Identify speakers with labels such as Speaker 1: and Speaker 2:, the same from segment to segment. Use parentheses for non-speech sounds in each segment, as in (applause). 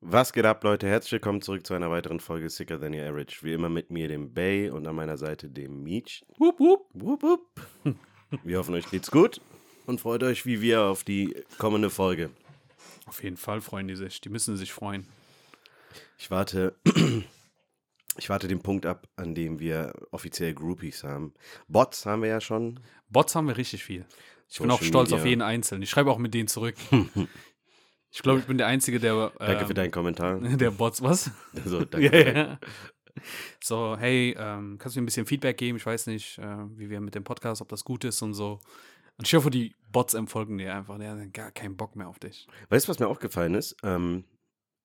Speaker 1: Was geht ab, Leute? Herzlich willkommen zurück zu einer weiteren Folge Sicker Than Your Average. Wie immer mit mir, dem Bay, und an meiner Seite dem Meech.
Speaker 2: Wupp, wupp.
Speaker 1: Wupp, wupp. Wir hoffen, euch geht's gut und freut euch wie wir auf die kommende Folge.
Speaker 2: Auf jeden Fall freuen die sich. Die müssen sich freuen.
Speaker 1: Ich warte, (clears throat) ich warte den Punkt ab, an dem wir offiziell Groupies haben. Bots haben wir ja schon.
Speaker 2: Bots haben wir richtig viel. Ich bin auch
Speaker 1: Social
Speaker 2: stolz
Speaker 1: Media.
Speaker 2: auf jeden Einzelnen. Ich schreibe auch mit denen zurück. (laughs) ich glaube, ich bin der Einzige, der.
Speaker 1: Danke für
Speaker 2: ähm,
Speaker 1: deinen Kommentar. (laughs)
Speaker 2: Der Bots, was?
Speaker 1: Also, (laughs) danke
Speaker 2: ja. So, hey, ähm, kannst du mir ein bisschen Feedback geben? Ich weiß nicht, äh, wie wir mit dem Podcast, ob das gut ist und so. Und ich hoffe, die Bots empfolgen dir einfach. Die haben gar keinen Bock mehr auf dich.
Speaker 1: Weißt du, was mir aufgefallen ist? Ähm,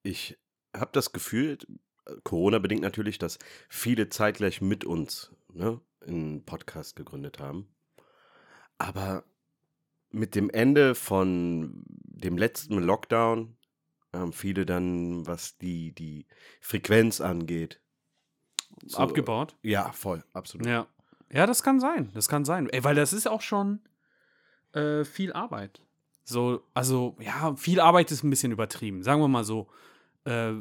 Speaker 1: ich habe das Gefühl, Corona-bedingt natürlich, dass viele zeitgleich mit uns ne, einen Podcast gegründet haben. Aber mit dem Ende von dem letzten Lockdown haben viele dann, was die, die Frequenz angeht, so-
Speaker 2: Abgebaut?
Speaker 1: Ja, voll, absolut.
Speaker 2: Ja. Ja, das kann sein. Das kann sein. Ey, weil das ist auch schon äh, viel Arbeit. So, also, ja, viel Arbeit ist ein bisschen übertrieben. Sagen wir mal so. Äh,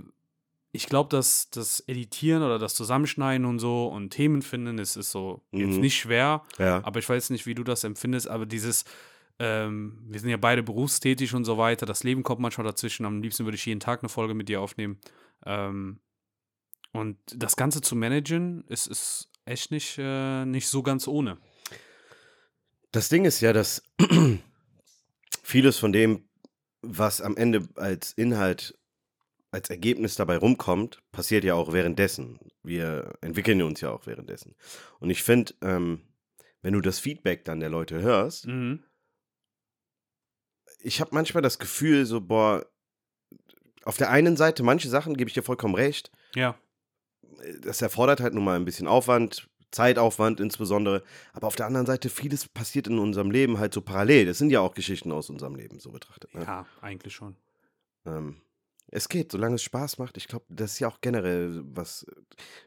Speaker 2: ich glaube, dass das Editieren oder das Zusammenschneiden und so und Themen finden, ist, ist so jetzt
Speaker 1: Mhm.
Speaker 2: nicht schwer.
Speaker 1: Ja.
Speaker 2: Aber ich weiß nicht, wie du das empfindest, aber dieses, ähm, wir sind ja beide berufstätig und so weiter, das Leben kommt manchmal dazwischen. Am liebsten würde ich jeden Tag eine Folge mit dir aufnehmen. Ähm, und das Ganze zu managen, ist, ist echt nicht, äh, nicht so ganz ohne.
Speaker 1: Das Ding ist ja, dass (clears throat) vieles von dem, was am Ende als Inhalt, als Ergebnis dabei rumkommt, passiert ja auch währenddessen. Wir entwickeln uns ja auch währenddessen. Und ich finde, ähm, wenn du das Feedback dann der Leute hörst,
Speaker 2: Mhm.
Speaker 1: ich habe manchmal das Gefühl, so, boah, auf der einen Seite, manche Sachen gebe ich dir vollkommen recht,
Speaker 2: Ja,
Speaker 1: das erfordert halt nun mal ein bisschen Aufwand, Zeitaufwand insbesondere. Aber auf der anderen Seite, vieles passiert in unserem Leben halt so parallel. Das sind ja auch Geschichten aus unserem Leben, so betrachtet. Ne?
Speaker 2: ja, eigentlich schon.
Speaker 1: Ähm, es geht, solange es Spaß macht. Ich glaube, das ist ja auch generell, was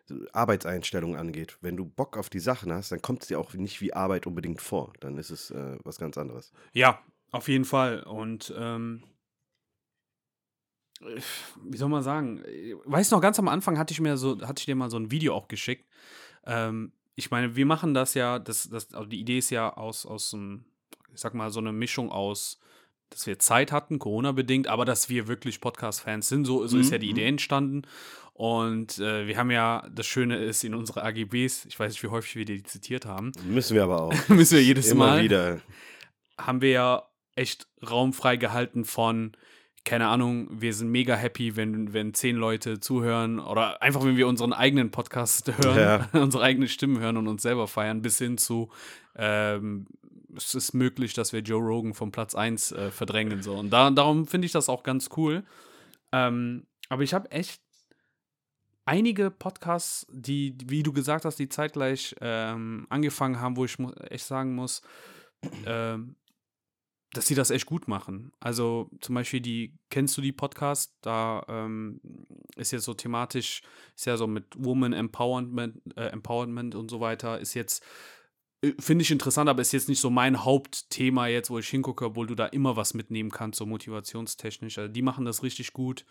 Speaker 1: äh, Arbeitseinstellungen angeht. Wenn du Bock auf die Sachen hast, dann kommt es dir auch nicht wie Arbeit unbedingt vor. Dann ist es äh, was ganz anderes.
Speaker 2: Ja, auf jeden Fall. Und ähm, äh, wie soll man sagen? Weißt du noch, ganz am Anfang hatte ich mir so, hatte ich dir mal so ein Video auch geschickt. Ähm, ich meine, wir machen das ja, das, das, also die Idee ist ja aus, aus einem, ich sag mal, so eine Mischung aus, dass wir Zeit hatten, Corona-bedingt, aber dass wir wirklich Podcast-Fans sind. So, so ist
Speaker 1: Mhm,
Speaker 2: ja die Idee entstanden. Und äh, wir haben ja, das Schöne ist in unsere AGBs, ich weiß nicht, wie häufig wir die zitiert haben,
Speaker 1: Müssen wir aber auch. (laughs)
Speaker 2: müssen wir jedes
Speaker 1: Immer
Speaker 2: Mal
Speaker 1: wieder.
Speaker 2: haben wir ja echt Raum freigehalten von, keine Ahnung, wir sind mega happy, wenn, wenn zehn Leute zuhören oder einfach, wenn wir unseren eigenen Podcast (laughs) hören, (laughs) unsere eigenen Stimmen hören und uns selber feiern, bis hin zu, ähm, es ist möglich, dass wir Joe Rogan vom Platz 1 äh, verdrängen. So. Und da, darum finde ich das auch ganz cool. Ähm, aber ich habe echt einige Podcasts, die, wie du gesagt hast, die zeitgleich ähm, angefangen haben, wo ich echt sagen muss, ähm, dass sie das echt gut machen. Also zum Beispiel die, kennst du die Podcast? Da ähm, ist jetzt so thematisch, ist ja so mit Woman Empowerment, äh, Empowerment und so weiter, ist jetzt, äh, finde ich interessant, aber ist jetzt nicht so mein Hauptthema jetzt, wo ich hingucke, obwohl du da immer was mitnehmen kannst, so motivationstechnisch. Also die machen das richtig gut.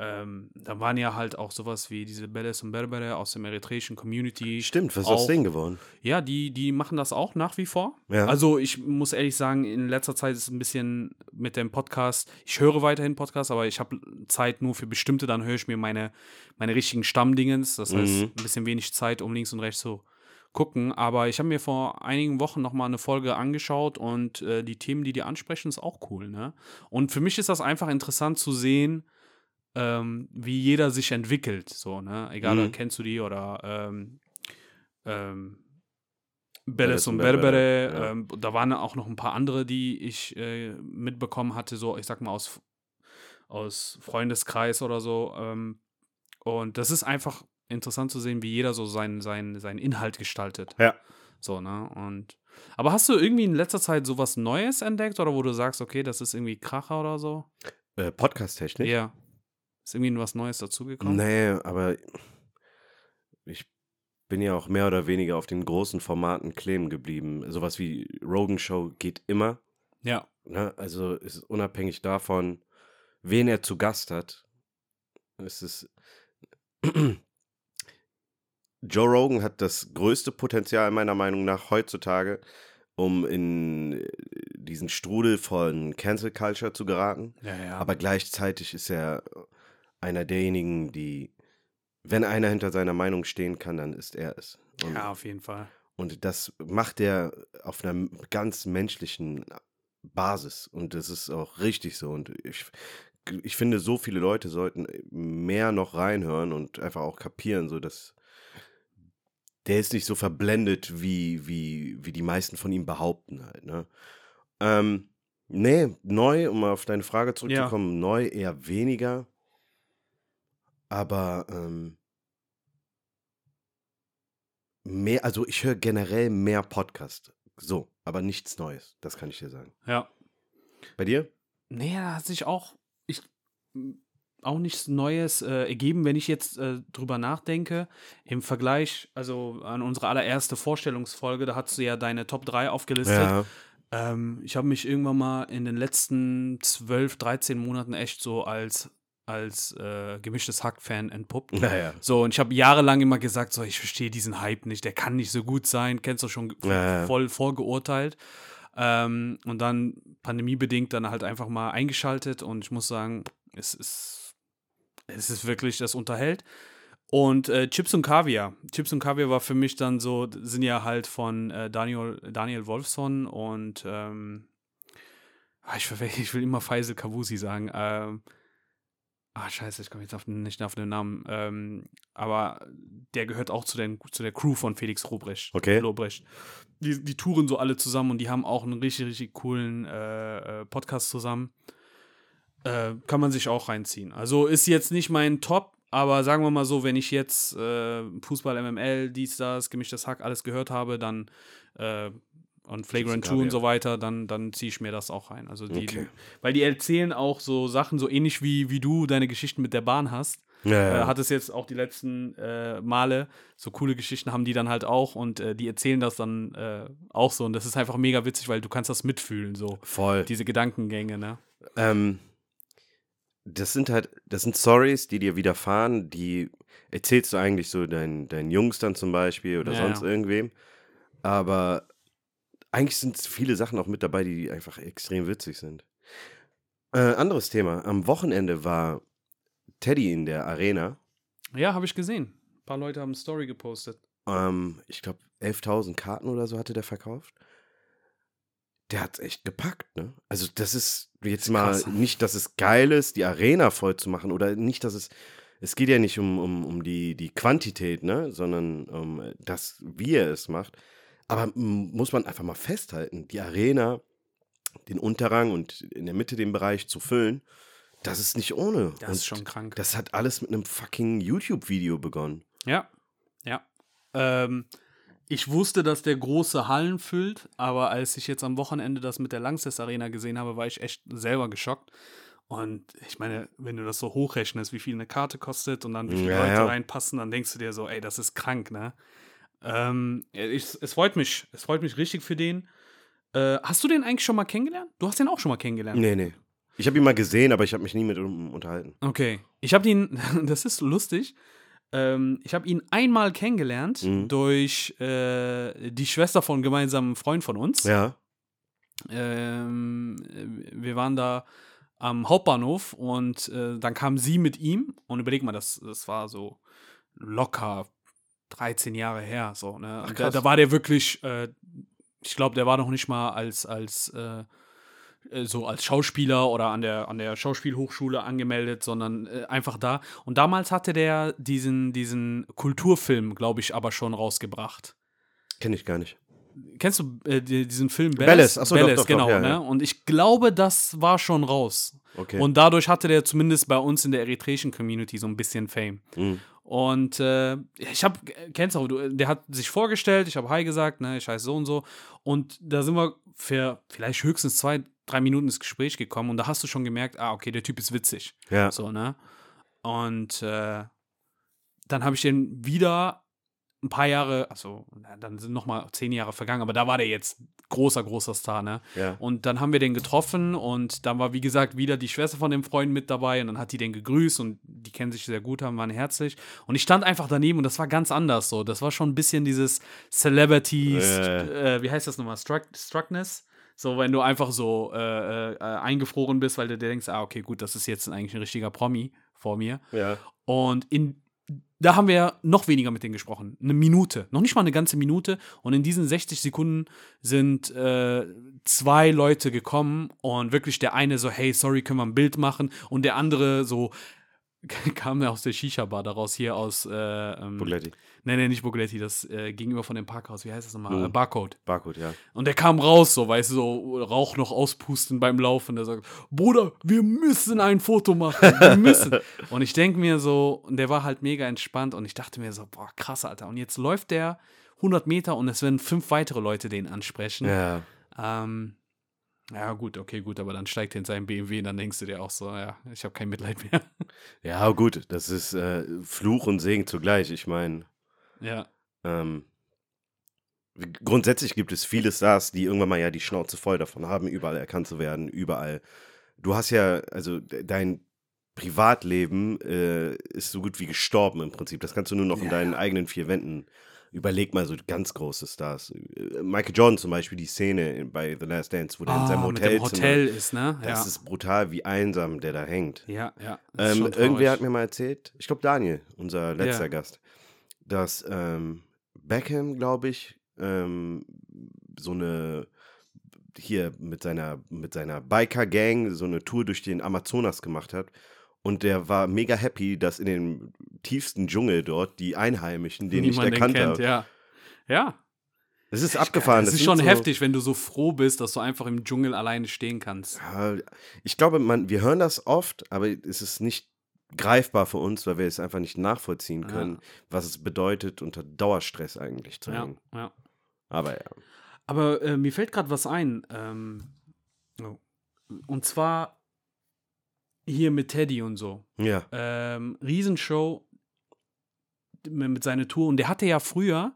Speaker 2: Ähm, da waren ja halt auch sowas wie diese Beles und Berbere aus dem eritreischen Community.
Speaker 1: Stimmt, was ist aus denen geworden?
Speaker 2: Ja, die, die machen das auch nach wie vor.
Speaker 1: Ja.
Speaker 2: Also ich muss ehrlich sagen, in letzter Zeit ist es ein bisschen mit dem Podcast, ich höre weiterhin Podcasts, aber ich habe Zeit nur für bestimmte, dann höre ich mir meine, meine richtigen Stammdingens. Das heißt,
Speaker 1: Mhm.
Speaker 2: ein bisschen wenig Zeit, um links und rechts zu gucken. Aber ich habe mir vor einigen Wochen noch mal eine Folge angeschaut und äh, die Themen, die die ansprechen, ist auch cool. Ne? Und für mich ist das einfach interessant zu sehen, ähm, wie jeder sich entwickelt. So, ne? Egal,
Speaker 1: Mhm.
Speaker 2: kennst du die oder ähm, ähm,
Speaker 1: Beres
Speaker 2: Beres
Speaker 1: und Berbere. ja.
Speaker 2: Ähm, da waren auch noch ein paar andere, die ich äh, mitbekommen hatte, so, ich sag mal, aus, aus Freundeskreis oder so. Ähm, und das ist einfach interessant zu sehen, wie jeder so seinen, seinen, seinen Inhalt gestaltet.
Speaker 1: Ja.
Speaker 2: So, ne? Und aber hast du irgendwie in letzter Zeit sowas Neues entdeckt oder wo du sagst, okay, das ist irgendwie Kracher oder so?
Speaker 1: Äh, Podcast-Technik?
Speaker 2: Ja. Ist irgendwie was Neues dazugekommen?
Speaker 1: Nee, aber ich bin ja auch mehr oder weniger auf den großen Formaten kleben geblieben. Sowas wie Rogan Show geht immer.
Speaker 2: Ja.
Speaker 1: Ne? Also ist unabhängig davon, wen er zu Gast hat. Es ist. (clears throat) Joe Rogan hat das größte Potenzial meiner Meinung nach heutzutage, um in diesen Strudel von Cancel Culture zu geraten.
Speaker 2: Ja, ja.
Speaker 1: Aber gleichzeitig ist er einer derjenigen, die, wenn einer hinter seiner Meinung stehen kann, dann ist er es. Und,
Speaker 2: ja, auf jeden Fall.
Speaker 1: und das macht er auf einer ganz menschlichen Basis. Und das ist auch richtig so. Und ich, ich finde, so viele Leute sollten mehr noch reinhören und einfach auch kapieren, so dass der ist nicht so verblendet, wie, wie, wie die meisten von ihm behaupten halt, ne? Ähm, nee, neu, um auf deine Frage zurückzukommen, neu eher weniger. Aber ähm, mehr, also ich höre generell mehr Podcast. So, aber nichts Neues, das kann ich dir sagen.
Speaker 2: Ja.
Speaker 1: Bei dir?
Speaker 2: Nee, da hat sich auch, ich, auch nichts Neues äh, ergeben, wenn ich jetzt äh, drüber nachdenke. Im Vergleich, also an unsere allererste Vorstellungsfolge, da hast du ja deine Top 3 aufgelistet.
Speaker 1: Ja.
Speaker 2: Ähm, ich habe mich irgendwann mal in den letzten 12, 13 Monaten echt so als, als äh, gemischtes Hack-Fan entpuppt.
Speaker 1: Naja.
Speaker 2: So, und ich habe jahrelang immer gesagt, so, ich verstehe diesen Hype nicht, der kann nicht so gut sein, kennst du schon
Speaker 1: Ja, ja.
Speaker 2: voll vorgeurteilt. Ähm, und dann pandemiebedingt dann halt einfach mal eingeschaltet und ich muss sagen, es ist, es ist wirklich, das unterhält. Und äh, Chips und Kaviar. Chips und Kaviar war für mich dann so, sind ja halt von äh, Daniel, Daniel Wolfson und ähm, ah, ich, verwe- (laughs) ich will immer Faisal Kavusi sagen. Ähm, ah, scheiße, ich komme jetzt auf, nicht auf den Namen. Ähm, aber der gehört auch zu, den, zu der Crew von Felix Lobrecht.
Speaker 1: Okay.
Speaker 2: Lobrecht. Die, die touren so alle zusammen und die haben auch einen richtig, richtig coolen äh, äh, Podcast zusammen. Äh, kann man sich auch reinziehen. Also ist jetzt nicht mein Top, aber sagen wir mal so, wenn ich jetzt äh, Fußball, MML, dies, das, gemischtes Hack, alles gehört habe, dann äh, und Flagrant 2 und so weiter, dann, dann ziehe ich mir das auch rein. Also die,
Speaker 1: Okay.
Speaker 2: weil die erzählen auch so Sachen, so ähnlich wie, wie du deine Geschichten mit der Bahn hast.
Speaker 1: Ja,
Speaker 2: Äh, hat es jetzt auch die letzten äh, Male. So coole Geschichten haben die dann halt auch und äh, die erzählen das dann äh, auch so. Und das ist einfach mega witzig, weil du kannst das mitfühlen, so.
Speaker 1: voll.
Speaker 2: Diese Gedankengänge, ne?
Speaker 1: Ähm, das sind halt, das sind Stories, die dir widerfahren, die erzählst du eigentlich so deinen, deinen Jungs dann zum Beispiel oder
Speaker 2: Ja,
Speaker 1: sonst
Speaker 2: ja.
Speaker 1: irgendwem. Aber eigentlich sind viele Sachen auch mit dabei, die einfach extrem witzig sind. Äh, anderes Thema. Am Wochenende war Teddy in der Arena.
Speaker 2: Ja, habe ich gesehen. Ein paar Leute haben eine Story gepostet.
Speaker 1: Ähm, ich glaube, 11.000 Karten oder so hatte der verkauft. Der hat echt gepackt, ne? Also, das ist jetzt mal
Speaker 2: krass.
Speaker 1: nicht, dass es geil ist, die Arena voll zu machen oder nicht, dass es. Es geht ja nicht um, um, um die, die Quantität, ne? Sondern um das, wie er es macht. Aber muss man einfach mal festhalten, die Arena, den Unterrang und in der Mitte den Bereich zu füllen, das ist nicht ohne.
Speaker 2: Das
Speaker 1: und
Speaker 2: ist schon krank.
Speaker 1: Das hat alles mit einem fucking YouTube-Video begonnen.
Speaker 2: Ja, ja. Ähm, ich wusste, dass der große Hallen füllt, aber als ich jetzt am Wochenende das mit der Langsess Arena gesehen habe, war ich echt selber geschockt. Und ich meine, wenn du das so hochrechnest, wie viel eine Karte kostet und dann wie viele
Speaker 1: Ja,
Speaker 2: Leute
Speaker 1: ja.
Speaker 2: reinpassen, dann denkst du dir so, ey, das ist krank, ne? Ähm, ich, es freut mich, es freut mich richtig für den. Äh, hast du den eigentlich schon mal kennengelernt? Du hast den auch schon mal kennengelernt.
Speaker 1: Nee, nee. Ich habe ihn mal gesehen, aber ich habe mich nie mit ihm unterhalten.
Speaker 2: Okay. Ich habe ihn, (laughs) das ist lustig. Ähm, ich habe ihn einmal kennengelernt
Speaker 1: Mhm.
Speaker 2: durch äh, die Schwester von einem gemeinsamen Freund von uns.
Speaker 1: Ja.
Speaker 2: Ähm, äh, wir waren da am Hauptbahnhof und äh, dann kam sie mit ihm und überleg mal, das, das war so locker 13 Jahre her. So, ne?
Speaker 1: Ach,
Speaker 2: da, da war der wirklich, äh, ich glaube, der war noch nicht mal als, als äh, äh, so als Schauspieler oder an der, an der Schauspielhochschule angemeldet, sondern äh, einfach da. Und damals hatte der diesen, diesen Kulturfilm, glaube ich, aber schon rausgebracht.
Speaker 1: Kenne ich gar nicht.
Speaker 2: Kennst du äh, die- diesen Film
Speaker 1: Bellis, doch,
Speaker 2: Bellis,
Speaker 1: doch, doch,
Speaker 2: genau,
Speaker 1: ja,
Speaker 2: ne?
Speaker 1: ja.
Speaker 2: Und ich glaube, das war schon raus.
Speaker 1: Okay.
Speaker 2: Und dadurch hatte der zumindest bei uns in der eritreischen Community so ein bisschen Fame.
Speaker 1: Mhm.
Speaker 2: Und äh, ich habe, kennst du, auch, du, der hat sich vorgestellt, ich habe Hi gesagt, ne, ich heiße so und so. Und da sind wir für vielleicht höchstens zwei, drei Minuten ins Gespräch gekommen und da hast du schon gemerkt, ah, okay, der Typ ist witzig.
Speaker 1: Ja.
Speaker 2: So, ne? Und äh, dann habe ich den wieder ein paar Jahre, also dann sind noch mal zehn Jahre vergangen, aber da war der jetzt großer, großer Star, ne?
Speaker 1: Ja.
Speaker 2: Und dann haben wir den getroffen und dann war, wie gesagt, wieder die Schwester von dem Freund mit dabei und dann hat die den gegrüßt und die kennen sich sehr gut, haben, waren herzlich. Und ich stand einfach daneben und das war ganz anders so. Das war schon ein bisschen dieses Celebrity,
Speaker 1: Äh.
Speaker 2: äh, wie heißt das nochmal? Struck, Struckness? So, wenn du einfach so äh, äh, eingefroren bist, weil du dir denkst, ah, okay, gut, das ist jetzt eigentlich ein richtiger Promi vor mir.
Speaker 1: Ja.
Speaker 2: Und in, da haben wir noch weniger mit denen gesprochen. Eine Minute. Noch nicht mal eine ganze Minute. Und in diesen 60 Sekunden sind äh, zwei Leute gekommen und wirklich der eine so, hey, sorry, können wir ein Bild machen? Und der andere so, (laughs) kam aus der Shisha-Bar daraus, hier aus äh, ähm,
Speaker 1: Buletti.
Speaker 2: Nee, nee, nicht Bugletti, das äh, gegenüber von dem Parkhaus. Wie heißt das nochmal?
Speaker 1: Mhm.
Speaker 2: Äh, Barcode.
Speaker 1: Barcode, ja.
Speaker 2: Und der kam raus, so, weißt du, so Rauch noch auspusten beim Laufen. Der sagt, Bruder, wir müssen ein Foto machen. Wir müssen. (laughs) und ich denke mir so, und der war halt mega entspannt und ich dachte mir so, boah, krass, Alter. Und jetzt läuft der 100 Meter und es werden fünf weitere Leute den ansprechen.
Speaker 1: Ja.
Speaker 2: Ähm, ja, gut, okay, gut, aber dann steigt er in seinen BMW und dann denkst du dir auch so, ja, ich habe kein Mitleid mehr. (laughs)
Speaker 1: Ja, gut, das ist äh, Fluch und Segen zugleich. Ich meine,
Speaker 2: ja.
Speaker 1: ähm, grundsätzlich gibt es viele Stars, die irgendwann mal ja die Schnauze voll davon haben, überall erkannt zu werden, überall. Du hast ja, also de- dein Privatleben äh, ist so gut wie gestorben im Prinzip. Das kannst du nur noch in
Speaker 2: Ja,
Speaker 1: deinen eigenen vier Wänden. Überleg mal so ganz große Stars. Michael Jordan zum Beispiel, die Szene bei The Last Dance, wo der in seinem
Speaker 2: Ah, mit
Speaker 1: Hotel,
Speaker 2: dem Hotel ist, ne?
Speaker 1: Das
Speaker 2: ja.
Speaker 1: ist brutal, wie einsam der da hängt.
Speaker 2: ja, ja.
Speaker 1: Ähm, irgendwer hat mir mal erzählt, ich glaube Daniel, unser letzter
Speaker 2: Ja.
Speaker 1: Gast, dass ähm, Beckham, glaube ich, ähm, so eine hier mit seiner mit seiner Biker Gang so eine Tour durch den Amazonas gemacht hat und der war mega happy, dass in dem tiefsten Dschungel dort die Einheimischen den nicht
Speaker 2: Niemand den
Speaker 1: erkannt haben.
Speaker 2: ja. Ja,
Speaker 1: Das ist abgefahren.
Speaker 2: Das ist schon
Speaker 1: so,
Speaker 2: heftig, wenn du so froh bist, dass du einfach im Dschungel alleine stehen kannst.
Speaker 1: Ja, Ich glaube, man, wir hören das oft, aber es ist nicht greifbar für uns, weil wir es einfach nicht nachvollziehen
Speaker 2: Ja.
Speaker 1: können, was es bedeutet, unter Dauerstress eigentlich zu
Speaker 2: Ja,
Speaker 1: hängen.
Speaker 2: ja.
Speaker 1: Aber ja.
Speaker 2: Aber äh, mir fällt gerade was ein. Ähm, oh. Und zwar hier mit Teddy und so.
Speaker 1: Ja,
Speaker 2: Ähm, Riesenshow mit seiner Tour. Und der hatte ja früher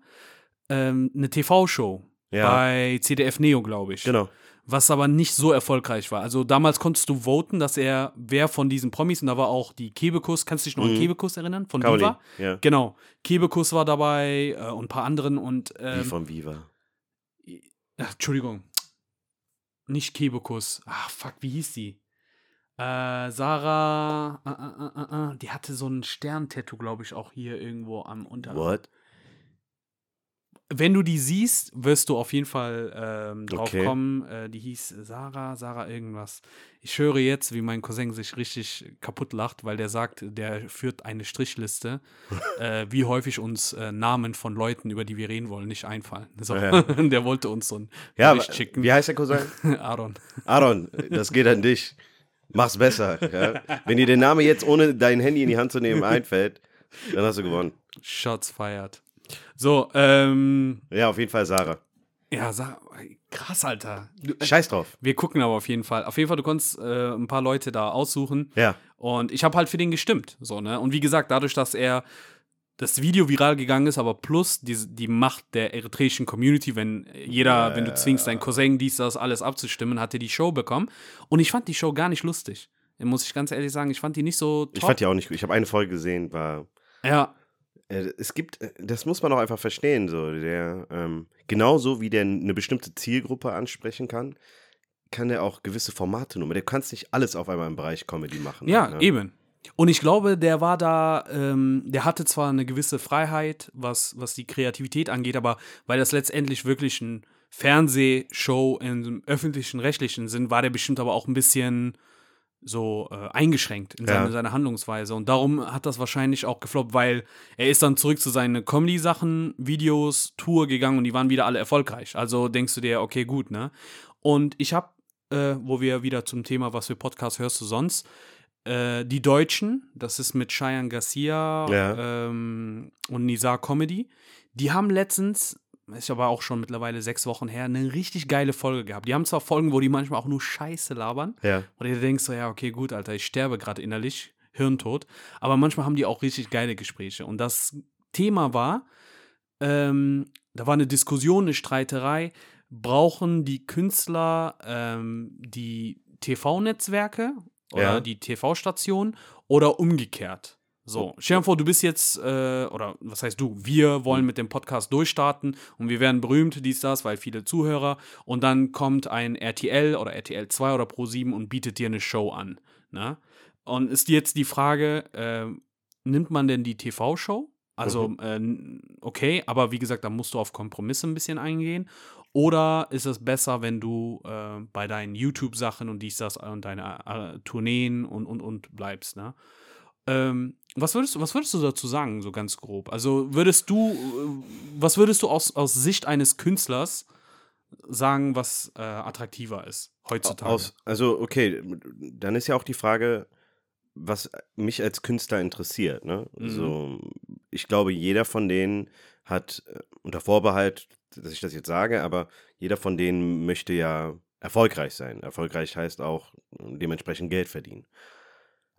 Speaker 2: ähm, eine TV-Show
Speaker 1: ja,
Speaker 2: bei CDF Neo, glaube ich.
Speaker 1: genau.
Speaker 2: was aber nicht so erfolgreich war. Also damals konntest du voten, dass er wer von diesen Promis und da war auch die Kebekus, kannst du dich noch an
Speaker 1: Mhm.
Speaker 2: Kebekus erinnern? Von
Speaker 1: Caroline,
Speaker 2: Viva?
Speaker 1: ja.
Speaker 2: Genau. Kebekus war dabei äh, und ein paar anderen und
Speaker 1: Wie
Speaker 2: ähm,
Speaker 1: von Viva.
Speaker 2: ach, Entschuldigung. Nicht Kebekus. Ach, fuck, wie hieß die? Äh, Sarah, äh, äh, äh, äh, die hatte so ein Stern-Tattoo, glaube ich, auch hier irgendwo am Unterarm.
Speaker 1: What?
Speaker 2: Wenn du die siehst, wirst du auf jeden Fall ähm, drauf
Speaker 1: Okay.
Speaker 2: kommen. Äh, die hieß Sarah, Sarah irgendwas. Ich höre jetzt, wie mein Cousin sich richtig kaputt lacht, weil der sagt, der führt eine Strichliste, (laughs) äh, wie häufig uns äh, Namen von Leuten, über die wir reden wollen, nicht einfallen. So.
Speaker 1: Ja. (laughs)
Speaker 2: der wollte uns so ein
Speaker 1: Ja,
Speaker 2: schicken.
Speaker 1: wie heißt der Cousin? (laughs)
Speaker 2: Aaron.
Speaker 1: Aaron, das geht an dich. Mach's besser. Ja? Wenn dir der Name jetzt ohne dein Handy in die Hand zu nehmen (laughs) einfällt, dann hast du gewonnen.
Speaker 2: Shots feiert. So, ähm,
Speaker 1: Ja, auf jeden Fall Sarah.
Speaker 2: ja, sag, krass, Alter. Du, äh,
Speaker 1: Scheiß drauf.
Speaker 2: wir gucken aber auf jeden Fall. Auf jeden Fall, du konntest äh, ein paar Leute da aussuchen.
Speaker 1: Ja.
Speaker 2: Und ich habe halt für den gestimmt. So, ne? Und wie gesagt, dadurch, dass er das Video viral gegangen ist, aber plus die, die Macht der eritreischen Community, wenn jeder,
Speaker 1: Ja,
Speaker 2: wenn du zwingst, deinen Cousin, dies, das, alles abzustimmen, hat er die Show bekommen. Und ich fand die Show gar nicht lustig. Muss ich ganz ehrlich sagen, ich fand die nicht so top.
Speaker 1: Ich fand die auch nicht gut. Ich habe eine Folge gesehen, war
Speaker 2: ja,
Speaker 1: Äh, Es gibt, äh, das muss man auch einfach verstehen, so der, ähm, genauso wie der eine bestimmte Zielgruppe ansprechen kann, kann der auch gewisse Formate nur. Der kannst nicht alles auf einmal im Bereich Comedy machen.
Speaker 2: Ja,
Speaker 1: ne?
Speaker 2: eben. Und ich glaube, der war da, ähm, der hatte zwar eine gewisse Freiheit, was, was die Kreativität angeht, aber weil das letztendlich wirklich ein Fernsehshow im öffentlichen Rechtlichen sind, war der bestimmt aber auch ein bisschen so äh, eingeschränkt in seine,
Speaker 1: Ja.
Speaker 2: seiner Handlungsweise. Und darum hat das wahrscheinlich auch gefloppt, weil er ist dann zurück zu seinen Comedy-Sachen, Videos, Tour gegangen und die waren wieder alle erfolgreich. Also denkst du dir, okay, gut, ne? Und ich habe, äh, wo wir wieder zum Thema, was für Podcast hörst du sonst, äh, die Deutschen, das ist mit Cheyenne Garcia
Speaker 1: Ja.
Speaker 2: ähm, und Nizar Comedy, die haben letztens, ist aber auch schon mittlerweile sechs Wochen her, eine richtig geile Folge gehabt. Die haben zwar Folgen, wo die manchmal auch nur Scheiße labern,
Speaker 1: Ja.
Speaker 2: und du denkst so, ja, okay, gut, Alter, ich sterbe gerade innerlich, Hirntod, aber manchmal haben die auch richtig geile Gespräche. Und das Thema war, ähm, da war eine Diskussion, eine Streiterei. Brauchen die Künstler ähm, die TV-Netzwerke oder
Speaker 1: Ja.
Speaker 2: die TV-Stationen oder umgekehrt? So, stell dir vor, du bist jetzt, äh, oder was heißt du, wir wollen mit dem Podcast durchstarten und wir werden berühmt, dies, das, weil viele Zuhörer und dann kommt ein RTL oder RTL 2 oder Pro7 und bietet dir eine Show an. Ne? Und ist jetzt die Frage, äh, nimmt man denn die TV-Show? Also, äh, okay, aber wie gesagt, da musst du auf Kompromisse ein bisschen eingehen. Oder ist es besser, wenn du äh, bei deinen YouTube-Sachen und dies, das und deine äh, Tourneen und, und, und bleibst, ne? Ähm, was würdest, du- was würdest du dazu sagen, so ganz grob? Also würdest du, äh, was würdest du aus, aus Sicht eines Künstlers sagen, was äh, attraktiver ist heutzutage?
Speaker 1: Aus, also, okay, dann ist ja auch die Frage, was mich als Künstler interessiert. Ne?
Speaker 2: Mhm.
Speaker 1: Also, ich glaube, jeder von denen hat, äh, unter Vorbehalt, dass ich das jetzt sage, aber jeder von denen möchte ja erfolgreich sein. Erfolgreich heißt auch äh, dementsprechend Geld verdienen.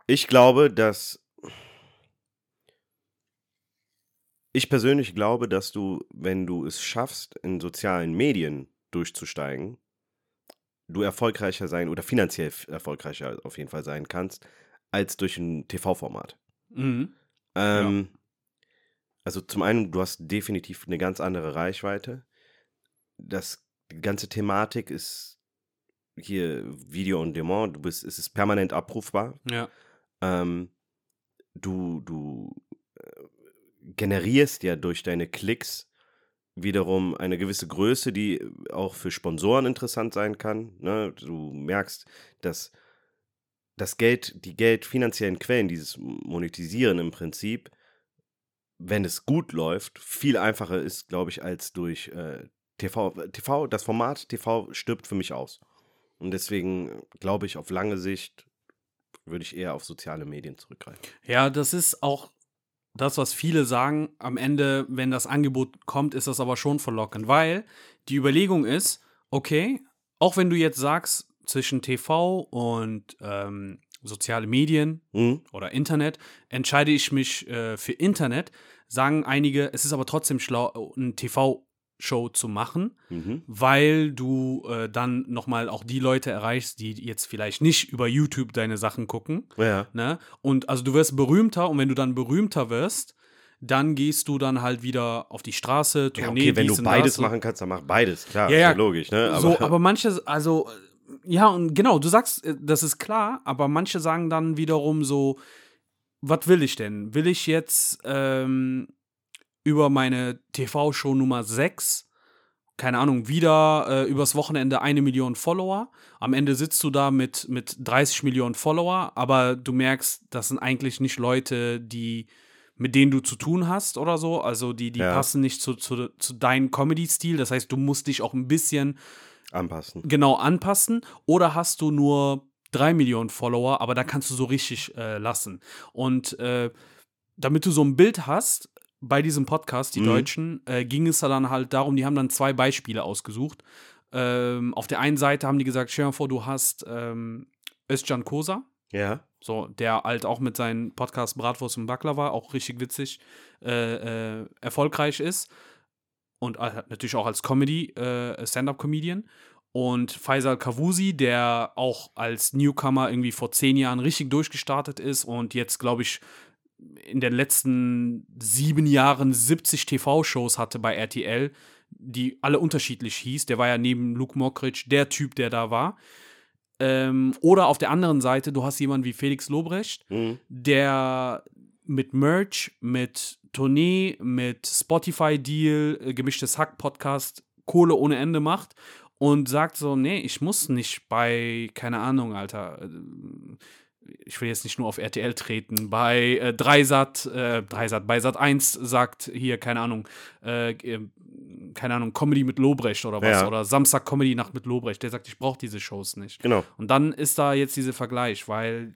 Speaker 1: Ich glaube, dass. Ich persönlich glaube, dass du, wenn du es schaffst, in sozialen Medien durchzusteigen, du erfolgreicher sein oder finanziell erfolgreicher auf jeden Fall sein kannst, als durch ein TV-Format.
Speaker 2: mhm.
Speaker 1: Ähm, Also zum einen, du hast definitiv eine ganz andere Reichweite. Das, die ganze Thematik ist hier Video on Demand, du bist, es ist permanent abrufbar.
Speaker 2: Ja.
Speaker 1: Ähm, du du äh, generierst ja durch deine Klicks wiederum eine gewisse Größe, die auch für Sponsoren interessant sein kann. Ne? Du merkst, dass das Geld, die Geld finanziellen Quellen, dieses Monetisieren im Prinzip, wenn es gut läuft, viel einfacher ist, glaube ich, als durch äh, TV. TV, das Format TV stirbt für mich aus. Und deswegen glaube ich, auf lange Sicht würde ich eher auf soziale Medien zurückgreifen.
Speaker 2: Ja, das ist auch das, was viele sagen. Am Ende, wenn das Angebot kommt, ist das aber schon verlockend, weil die Überlegung ist, okay, auch wenn du jetzt sagst, zwischen TV und ähm, soziale Medien
Speaker 1: Mhm.
Speaker 2: oder Internet, entscheide ich mich äh, für Internet, sagen einige, es ist aber trotzdem schlau, eine TV-Show zu machen,
Speaker 1: Mhm.
Speaker 2: weil du äh, dann nochmal auch die Leute erreichst, die jetzt vielleicht nicht über YouTube deine Sachen gucken.
Speaker 1: Ja.
Speaker 2: Ne? Und also du wirst berühmter und wenn du dann berühmter wirst, dann gehst du dann halt wieder auf die Straße,
Speaker 1: Ja,
Speaker 2: Tournee,
Speaker 1: okay, wenn du beides
Speaker 2: das.
Speaker 1: machen kannst, dann mach beides, klar,
Speaker 2: Ja,
Speaker 1: ist
Speaker 2: ja.
Speaker 1: logisch, ne? Aber,
Speaker 2: so, aber manche, also, ja, und genau, du sagst, äh, das ist klar, aber manche sagen dann wiederum so, was will ich denn? Will ich jetzt ähm, über meine TV-Show Nummer 6, keine Ahnung, wieder äh, übers Wochenende eine Million Follower. Am Ende sitzt du da mit, mit 30 Millionen Follower, aber du merkst, das sind eigentlich nicht Leute, die mit denen du zu tun hast oder so. Also die, die
Speaker 1: Ja.
Speaker 2: passen nicht zu, zu, zu deinem Comedy-Stil. Das heißt, du musst dich auch ein bisschen
Speaker 1: anpassen.
Speaker 2: genau anpassen. Oder hast du nur drei Millionen Follower, aber da kannst du so richtig äh, lassen. Und äh, damit du so ein Bild hast, bei diesem Podcast, die
Speaker 1: Mhm.
Speaker 2: Deutschen, äh, ging es da dann halt darum, die haben dann zwei Beispiele ausgesucht. Ähm, auf der einen Seite haben die gesagt, stell dir vor, du hast ähm, Özcan Kosa,
Speaker 1: Ja.
Speaker 2: so, der halt auch mit seinem Podcast Bratwurst und Baklava auch richtig witzig äh, äh, erfolgreich ist. Und äh, natürlich auch als Comedy, äh, Stand-Up-Comedian. Und Faisal Kavusi, der auch als Newcomer irgendwie vor zehn Jahren richtig durchgestartet ist und jetzt, glaube ich, in den letzten sieben Jahren 70 TV-Shows hatte bei RTL, die alle unterschiedlich hieß. Der war ja neben Luke Mockridge der Typ, der da war. Ähm, oder auf der anderen Seite, du hast jemanden wie Felix Lobrecht,
Speaker 1: Mhm.
Speaker 2: der mit Merch, mit Tournee, mit Spotify-Deal, äh, gemischtes Hack-Podcast Kohle ohne Ende macht und sagt so, nee, ich muss nicht bei, keine Ahnung, Alter, äh, ich will jetzt nicht nur auf RTL treten, bei äh, Dreisat, äh, Dreisat, bei Sat 1 sagt hier, keine Ahnung, äh, äh, keine Ahnung, Comedy mit Lobrecht oder was,
Speaker 1: Ja.
Speaker 2: oder Samstag Comedy Nacht mit Lobrecht, der sagt, ich brauche diese Shows nicht.
Speaker 1: Genau.
Speaker 2: Und dann ist da jetzt dieser Vergleich, weil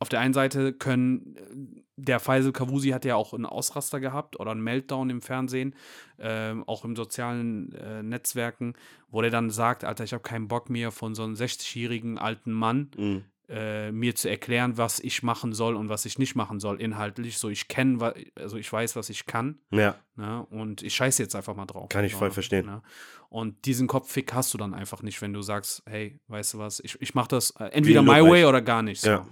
Speaker 2: auf der einen Seite können, äh, der Faisal Kavusi hat ja auch einen Ausraster gehabt oder einen Meltdown im Fernsehen, ähm, auch im sozialen äh, Netzwerken, wo der dann sagt, Alter, ich habe keinen Bock mehr von so einem 60-jährigen alten Mann
Speaker 1: Mhm.
Speaker 2: äh, mir zu erklären, was ich machen soll und was ich nicht machen soll, inhaltlich. So, ich kenne, also ich weiß, was ich kann.
Speaker 1: Ja.
Speaker 2: Ne? Und ich scheiße jetzt einfach mal drauf.
Speaker 1: Kann ich voll
Speaker 2: So,
Speaker 1: verstehen.
Speaker 2: Ne? Und diesen Kopffick hast du dann einfach nicht, wenn du sagst, hey, weißt du was, ich, ich mache das äh, entweder my way oder gar nicht. So.
Speaker 1: Ja.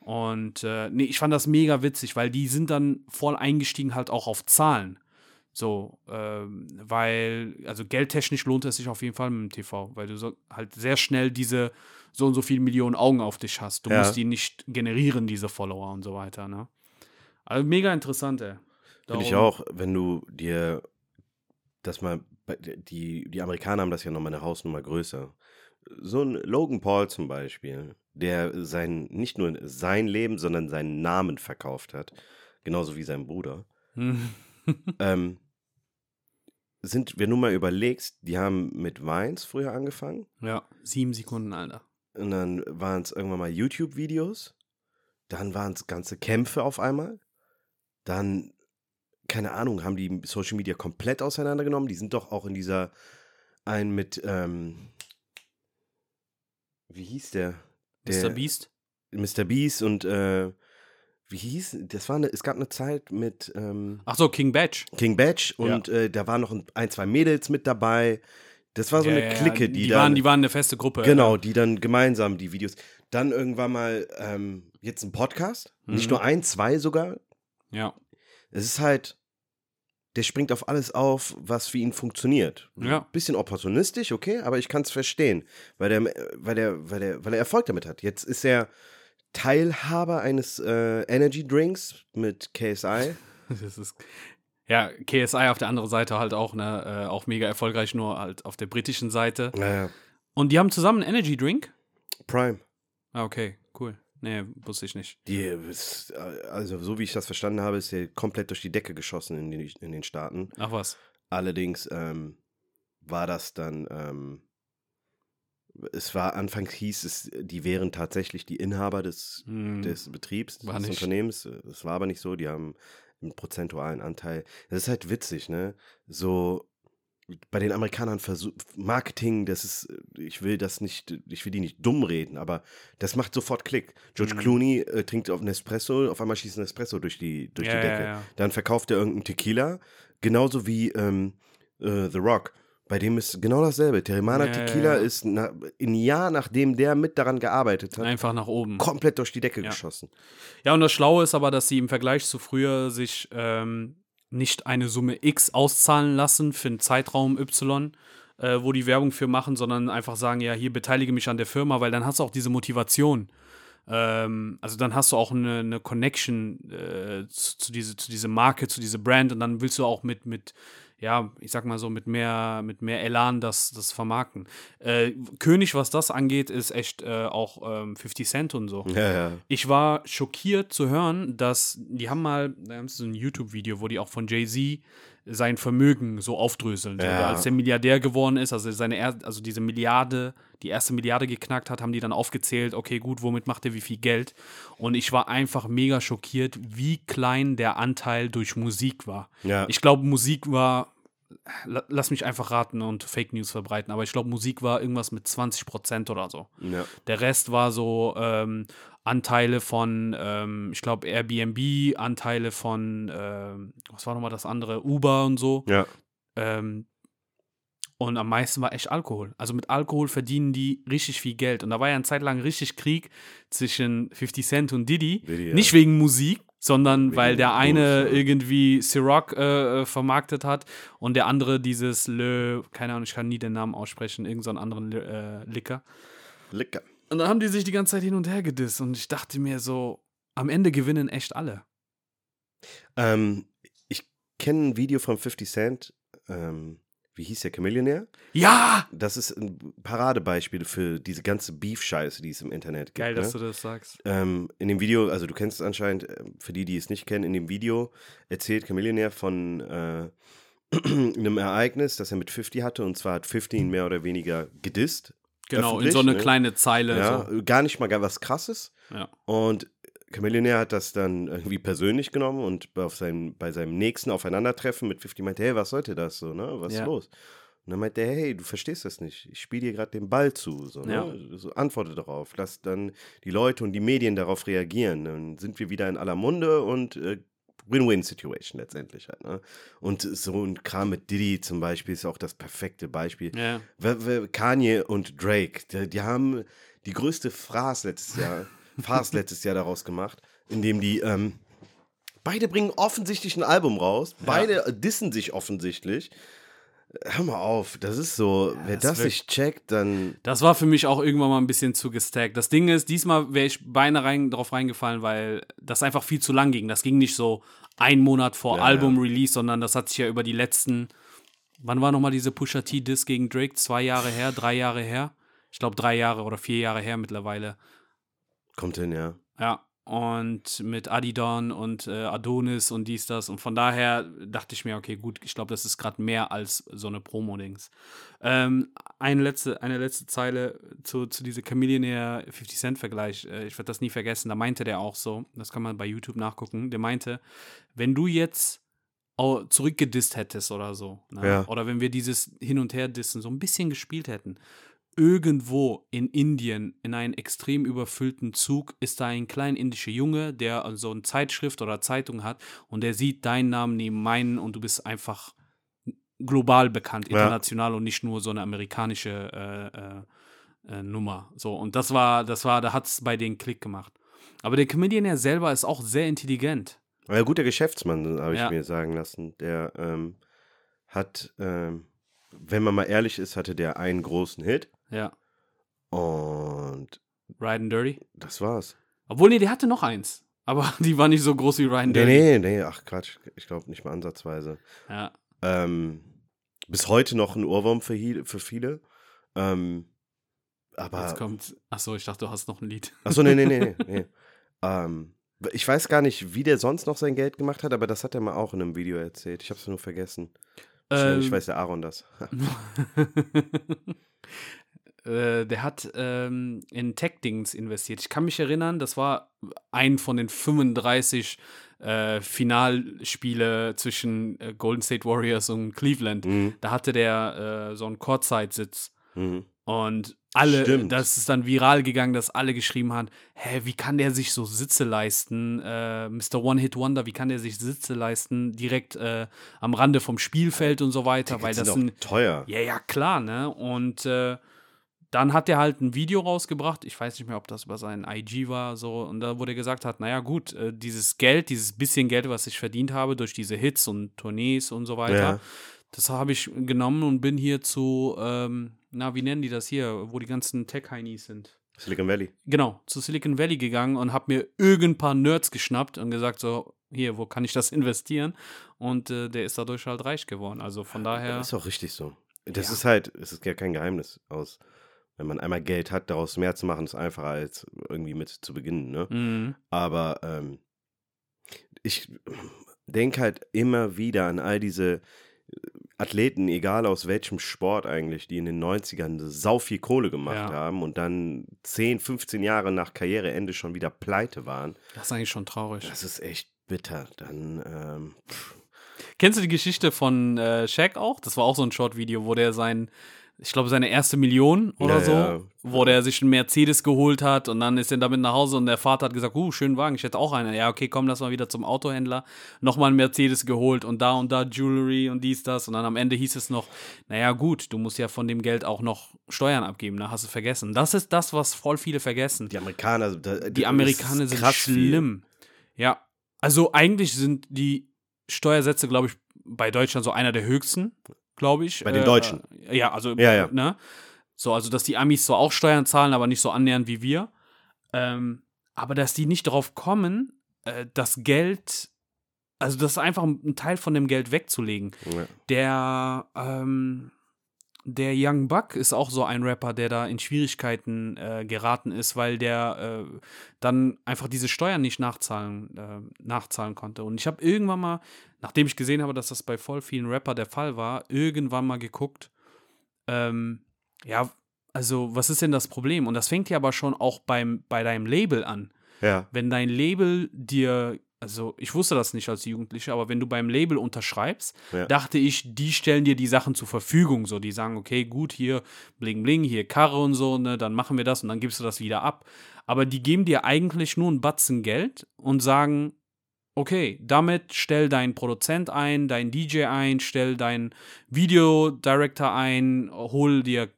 Speaker 2: Und äh, nee, ich fand das mega witzig, weil die sind dann voll eingestiegen halt auch auf Zahlen. So, ähm, weil, also geldtechnisch lohnt es sich auf jeden Fall mit dem TV, weil du so halt sehr schnell diese so und so viele Millionen Augen auf dich hast. Du
Speaker 1: Ja.
Speaker 2: musst die nicht generieren, diese Follower und so weiter, ne? Also mega interessant, ey.
Speaker 1: Finde ich auch, wenn du dir das mal, die, die Amerikaner haben das ja nochmal eine Hausnummer größer. So ein Logan Paul zum Beispiel, der sein, nicht nur sein Leben, sondern seinen Namen verkauft hat, genauso wie sein Bruder.
Speaker 2: Hm. (laughs)
Speaker 1: ähm, sind, wenn du mal überlegst, die haben mit Vines früher angefangen
Speaker 2: Ja, sieben Sekunden, Alter.
Speaker 1: und dann waren es irgendwann mal YouTube-Videos, dann waren es ganze Kämpfe auf einmal, dann, keine Ahnung, haben die Social Media komplett auseinandergenommen. Die sind doch auch in dieser, ein mit, ähm, wie hieß der? der
Speaker 2: Mr. Beast?
Speaker 1: Mr. Beast und, äh, wie hieß, das war eine, es gab eine Zeit mit, ähm,
Speaker 2: Ach so, King Badge.
Speaker 1: King Badge
Speaker 2: Ja.
Speaker 1: und äh, da waren noch ein, zwei Mädels mit dabei. Das war so
Speaker 2: Ja,
Speaker 1: eine
Speaker 2: ja, ja.
Speaker 1: Clique, die,
Speaker 2: die
Speaker 1: dann,
Speaker 2: waren, die waren eine feste Gruppe.
Speaker 1: genau, die dann gemeinsam die Videos. Dann irgendwann mal ähm, jetzt ein Podcast, nicht
Speaker 2: Mhm.
Speaker 1: nur ein, zwei sogar.
Speaker 2: Ja.
Speaker 1: Es ist halt, der springt auf alles auf, was für ihn funktioniert.
Speaker 2: Ja.
Speaker 1: Bisschen opportunistisch, okay, aber ich kann es verstehen, weil der, weil der, weil der, weil er Erfolg damit hat. Jetzt ist er Teilhaber eines äh, Energy Drinks mit KSI. (laughs)
Speaker 2: Das ist. Ja, KSI auf der anderen Seite halt auch, ne, äh, auch mega erfolgreich, nur halt auf der britischen Seite.
Speaker 1: Naja,
Speaker 2: Und die haben zusammen einen Energy Drink?
Speaker 1: Prime.
Speaker 2: Ah, okay. Nee, wusste ich nicht.
Speaker 1: Die ist, also so wie ich das verstanden habe, ist der komplett durch die Decke geschossen in den, in den Staaten.
Speaker 2: Ach was.
Speaker 1: Allerdings ähm, war das dann, ähm, es war anfangs hieß es, die wären tatsächlich die Inhaber des,
Speaker 2: Hm.
Speaker 1: des Betriebs,
Speaker 2: War
Speaker 1: des
Speaker 2: nicht.
Speaker 1: Unternehmens. Das war aber nicht so, die haben einen prozentualen Anteil. Das ist halt witzig, ne? So bei den Amerikanern versuch, Marketing, das ist, ich will das nicht, ich will die nicht dumm reden, aber das macht sofort Klick. George
Speaker 2: Mhm.
Speaker 1: Clooney äh, trinkt auf Nespresso, auf einmal schießt ein Espresso durch die, durch
Speaker 2: ja,
Speaker 1: die Decke.
Speaker 2: Ja, ja.
Speaker 1: Dann verkauft er irgendeinen Tequila, genauso wie ähm, äh, The Rock. Bei dem ist genau dasselbe. Teremana Tequila ist na, ein Jahr, nachdem der mit daran gearbeitet hat,
Speaker 2: Einfach nach oben.
Speaker 1: komplett durch die Decke geschossen.
Speaker 2: Ja, und das Schlaue ist aber, dass sie im Vergleich zu früher sich ähm, nicht eine Summe X auszahlen lassen für einen Zeitraum Y, äh, wo die Werbung für machen, sondern einfach sagen, ja, hier beteilige mich an der Firma, weil dann hast du auch diese Motivation. Ähm, also dann hast du auch eine, eine Connection äh, zu, zu, diese, zu dieser Marke, zu dieser Brand und dann willst du auch mit, mit ja, ich sag mal so, mit mehr, mit mehr Elan das, das vermarkten. Äh, König, was das angeht, ist echt äh, auch ähm, 50 Cent und so.
Speaker 1: Ja, ja.
Speaker 2: Ich war schockiert zu hören, dass die haben mal, da haben sie so ein YouTube-Video, wo die auch von Jay-Z sein Vermögen so aufdröseln.
Speaker 1: Ja.
Speaker 2: als der Milliardär geworden ist, also seine er also diese Milliarde, die erste Milliarde geknackt hat, haben die dann aufgezählt, okay, gut, womit macht er wie viel Geld? Und ich war einfach mega schockiert, wie klein der Anteil durch Musik war.
Speaker 1: Ja.
Speaker 2: Ich glaube, Musik war, la- lass mich einfach raten und Fake News verbreiten, aber ich glaube, Musik war irgendwas mit 20 Prozent oder so.
Speaker 1: ja.
Speaker 2: Der Rest war so ähm, Anteile von, ähm, ich glaube, Airbnb, Anteile von, ähm, was war nochmal das andere, Uber und so.
Speaker 1: ja.
Speaker 2: Ähm, und am meisten war echt Alkohol. Also mit Alkohol verdienen die richtig viel Geld. Und da war ja eine Zeit lang richtig Krieg zwischen 50 Cent und Diddy.
Speaker 1: Diddy, ja.
Speaker 2: Nicht wegen Musik, sondern
Speaker 1: Wegen
Speaker 2: weil der eine
Speaker 1: ja.
Speaker 2: irgendwie Ciroc äh, äh, vermarktet hat und der andere dieses Le, keine Ahnung, ich kann nie den Namen aussprechen, irgendeinen so anderen äh, Liquor.
Speaker 1: Lecker.
Speaker 2: Und dann haben die sich die ganze Zeit hin und her gedisst und ich dachte mir so, am Ende gewinnen echt alle.
Speaker 1: Ähm, ich kenne ein Video von 50 Cent. Ähm, wie hieß der Chameleonaire?
Speaker 2: Ja!
Speaker 1: Das ist ein Paradebeispiel für diese ganze Beef-Scheiße, die es im Internet gibt.
Speaker 2: Geil,
Speaker 1: ne?
Speaker 2: dass du das sagst.
Speaker 1: Ähm, in dem Video, also du kennst es anscheinend, äh, für die, die es nicht kennen, in dem Video erzählt Chameleonaire von äh, (clears throat) einem Ereignis, das er mit 50 hatte. Und zwar hat 50 ihn mehr oder weniger gedisst.
Speaker 2: Genau, in so eine
Speaker 1: ne?
Speaker 2: kleine Zeile.
Speaker 1: Ja,
Speaker 2: So.
Speaker 1: gar nicht mal was Krasses.
Speaker 2: Ja.
Speaker 1: Und Chameleonaire hat das dann irgendwie persönlich genommen und auf seinem, bei seinem nächsten Aufeinandertreffen mit 50 meinte, hey, was sollte das so, ne? Was
Speaker 2: Ja.
Speaker 1: ist los? Und dann meint der, hey, du verstehst das nicht. Ich spiele dir gerade den Ball zu. So, ne?
Speaker 2: Ja.
Speaker 1: so, antworte darauf. Lass dann die Leute und die Medien darauf reagieren. Dann sind wir wieder in aller Munde und äh, Win-Win-Situation letztendlich halt. Ne? Und so ein Kram mit Diddy zum Beispiel ist auch das perfekte Beispiel.
Speaker 2: Ja.
Speaker 1: Kanye und Drake, die, die haben die größte Farce letztes Jahr, (laughs) Farce letztes Jahr daraus gemacht, indem die ähm, beide bringen offensichtlich ein Album raus, beide äh, dissen sich offensichtlich. Hör mal auf, das ist so, wer
Speaker 2: das
Speaker 1: nicht checkt, dann
Speaker 2: Das war für mich auch irgendwann mal ein bisschen zu gestackt. Das Ding ist, diesmal wäre ich beinahe rein, drauf reingefallen, weil das einfach viel zu lang ging. Das ging nicht so ein Monat vor
Speaker 1: Ja,
Speaker 2: Album-Release, sondern das hat sich ja über die letzten. Wann war nochmal diese Pusha T-Diss gegen Drake? Zwei Jahre her, drei Jahre her? Ich glaube, drei Jahre oder vier Jahre her mittlerweile.
Speaker 1: kommt hin, ja.
Speaker 2: Ja. Und mit Adidon und äh, Adonis und dies, das. Und von daher dachte ich mir, okay, gut, ich glaube, das ist gerade mehr als so eine Promo-Dings. Ähm, eine, letzte, eine letzte Zeile zu, zu dieser Chameleonaire 50 Cent-Vergleich. Äh, ich werde das nie vergessen. Da meinte der auch so, das kann man bei YouTube nachgucken. Der meinte, wenn du jetzt zurückgedisst hättest oder so, ne?
Speaker 1: Ja.
Speaker 2: oder wenn wir dieses Hin- und Her-Dissen so ein bisschen gespielt hätten, irgendwo in Indien in einem extrem überfüllten Zug ist da ein kleiner indischer Junge, der so eine Zeitschrift oder Zeitung hat und der sieht deinen Namen neben meinen und du bist einfach global bekannt,
Speaker 1: Ja.
Speaker 2: international und nicht nur so eine amerikanische äh, äh, äh, Nummer. So, und das war, das war, da hat es bei denen Klick gemacht. Aber der Comedian selber ist auch sehr intelligent.
Speaker 1: War ja guter Geschäftsmann, habe ich
Speaker 2: Ja.
Speaker 1: mir sagen lassen. Der ähm, hat, ähm, wenn man mal ehrlich ist, hatte der einen großen Hit
Speaker 2: Ja.
Speaker 1: und
Speaker 2: Ride and Dirty.
Speaker 1: das war's.
Speaker 2: Obwohl, nee, der hatte noch eins. Aber (laughs) die war nicht so groß wie Ride and
Speaker 1: Nee,
Speaker 2: Dirty.
Speaker 1: nee, nee, ach Quatsch, ich glaube nicht mal ansatzweise.
Speaker 2: Ja.
Speaker 1: Ähm, bis heute noch ein Ohrwurm für, für viele. Ähm, aber.
Speaker 2: Jetzt kommt. Achso, ich dachte, du hast noch ein Lied.
Speaker 1: Achso, nee, nee, nee, nee. (laughs) nee. ähm, ich weiß gar nicht, wie der sonst noch sein Geld gemacht hat, aber das hat er mal auch in einem Video erzählt. Ich habe es nur vergessen.
Speaker 2: Ähm,
Speaker 1: weiß der Aaron das. (laughs)
Speaker 2: äh, der hat ähm, in Tech-Dings investiert. Ich kann mich erinnern, das war ein von den 35 äh, Finalspiele zwischen äh, Golden State Warriors und Cleveland.
Speaker 1: Mhm.
Speaker 2: Da hatte der äh, so einen Courtside-Sitz.
Speaker 1: Mhm.
Speaker 2: Und alle,
Speaker 1: Stimmt.
Speaker 2: das ist dann viral gegangen, dass alle geschrieben haben, hä, wie kann der sich so Sitze leisten? Äh, Mr. One-Hit-Wonder, wie kann der sich Sitze leisten? Direkt äh, am Rande vom Spielfeld und so weiter, weil
Speaker 1: Die
Speaker 2: das
Speaker 1: sind teuer.
Speaker 2: ja, ja, klar, ne? Und äh, dann hat er halt ein Video rausgebracht. Ich weiß nicht mehr, ob das über seinen IG war, so. Und da wurde gesagt hat, naja, gut, äh, dieses Geld, dieses bisschen Geld, was ich verdient habe durch diese Hits und Tournees und so weiter,
Speaker 1: Ja.
Speaker 2: das habe ich genommen und bin hier zu, ähm, na, wie nennen die das hier, wo die ganzen Tech-Heinis sind?
Speaker 1: Silicon Valley.
Speaker 2: Genau, zu Silicon Valley gegangen und habe mir irgend paar Nerds geschnappt und gesagt, so, hier, wo kann ich das (laughs) investieren? Und äh, der ist dadurch halt reich geworden. Also von daher.
Speaker 1: Das ist auch richtig so. Das
Speaker 2: Ja.
Speaker 1: ist halt, es ist ja kein Geheimnis aus. Wenn man einmal Geld hat, daraus mehr zu machen, ist einfacher als irgendwie mit zu beginnen, ne?
Speaker 2: Mhm.
Speaker 1: Aber ähm, ich denke halt immer wieder an all diese äh, Athleten, egal aus welchem Sport eigentlich, die in den 90ern sau viel Kohle gemacht
Speaker 2: Ja.
Speaker 1: haben und dann 10, 15 Jahre nach Karriereende schon wieder pleite waren.
Speaker 2: Das ist eigentlich schon traurig.
Speaker 1: Das ist echt bitter. Dann, ähm,
Speaker 2: Kennst du die Geschichte von äh, Shaq auch? Das war auch so ein Short-Video, wo der sein, ich glaube, seine erste Million oder
Speaker 1: Ja,
Speaker 2: so,
Speaker 1: ja.
Speaker 2: wo der sich einen Mercedes geholt hat und dann ist er damit nach Hause und der Vater hat gesagt, uh, schönen Wagen, ich hätte auch einen. Ja, okay, komm, lass mal wieder zum Autohändler. Nochmal einen Mercedes geholt und da und da Jewelry und dies, das. Und dann am Ende hieß es noch, naja, gut, du musst ja von dem Geld auch noch Steuern abgeben, ne? Hast du vergessen. Das ist das, was voll viele vergessen.
Speaker 1: die Amerikaner, da,
Speaker 2: Die Amerikaner sind
Speaker 1: krass viel.
Speaker 2: schlimm. Ja. Also eigentlich sind die Steuersätze, glaube ich, bei Deutschland so einer der höchsten, glaube ich.
Speaker 1: Bei den Deutschen?
Speaker 2: Äh, ja, also,
Speaker 1: Ja, ja.
Speaker 2: Ne? So, also, dass die Amis zwar auch Steuern zahlen, aber nicht so annähernd wie wir. Ähm, aber dass die nicht drauf kommen, äh, das Geld, also das ist einfach ein Teil von dem Geld wegzulegen.
Speaker 1: Ja.
Speaker 2: Der, ähm, der Young Buck ist auch so ein Rapper, der da in Schwierigkeiten äh, geraten ist, weil der äh, dann einfach diese Steuern nicht nachzahlen, äh, nachzahlen konnte. Und ich habe irgendwann mal, nachdem ich gesehen habe, dass das bei voll vielen Rapper der Fall war, irgendwann mal geguckt, ähm, ja, also was ist denn das Problem? Und das fängt ja aber schon auch beim, bei deinem Label an
Speaker 1: ja.
Speaker 2: wenn dein Label dir also ich wusste das nicht als Jugendlicher, aber wenn du beim Label unterschreibst,
Speaker 1: Ja.
Speaker 2: dachte ich, die stellen dir die Sachen zur Verfügung. So, die sagen, okay, gut, hier bling bling, hier Karre und so, ne, dann machen wir das und dann gibst du das wieder ab. Aber die geben dir eigentlich nur einen Batzen Geld und sagen, okay, damit stell deinen Produzent ein, deinen DJ ein, stell deinen Videodirector ein, hol dir,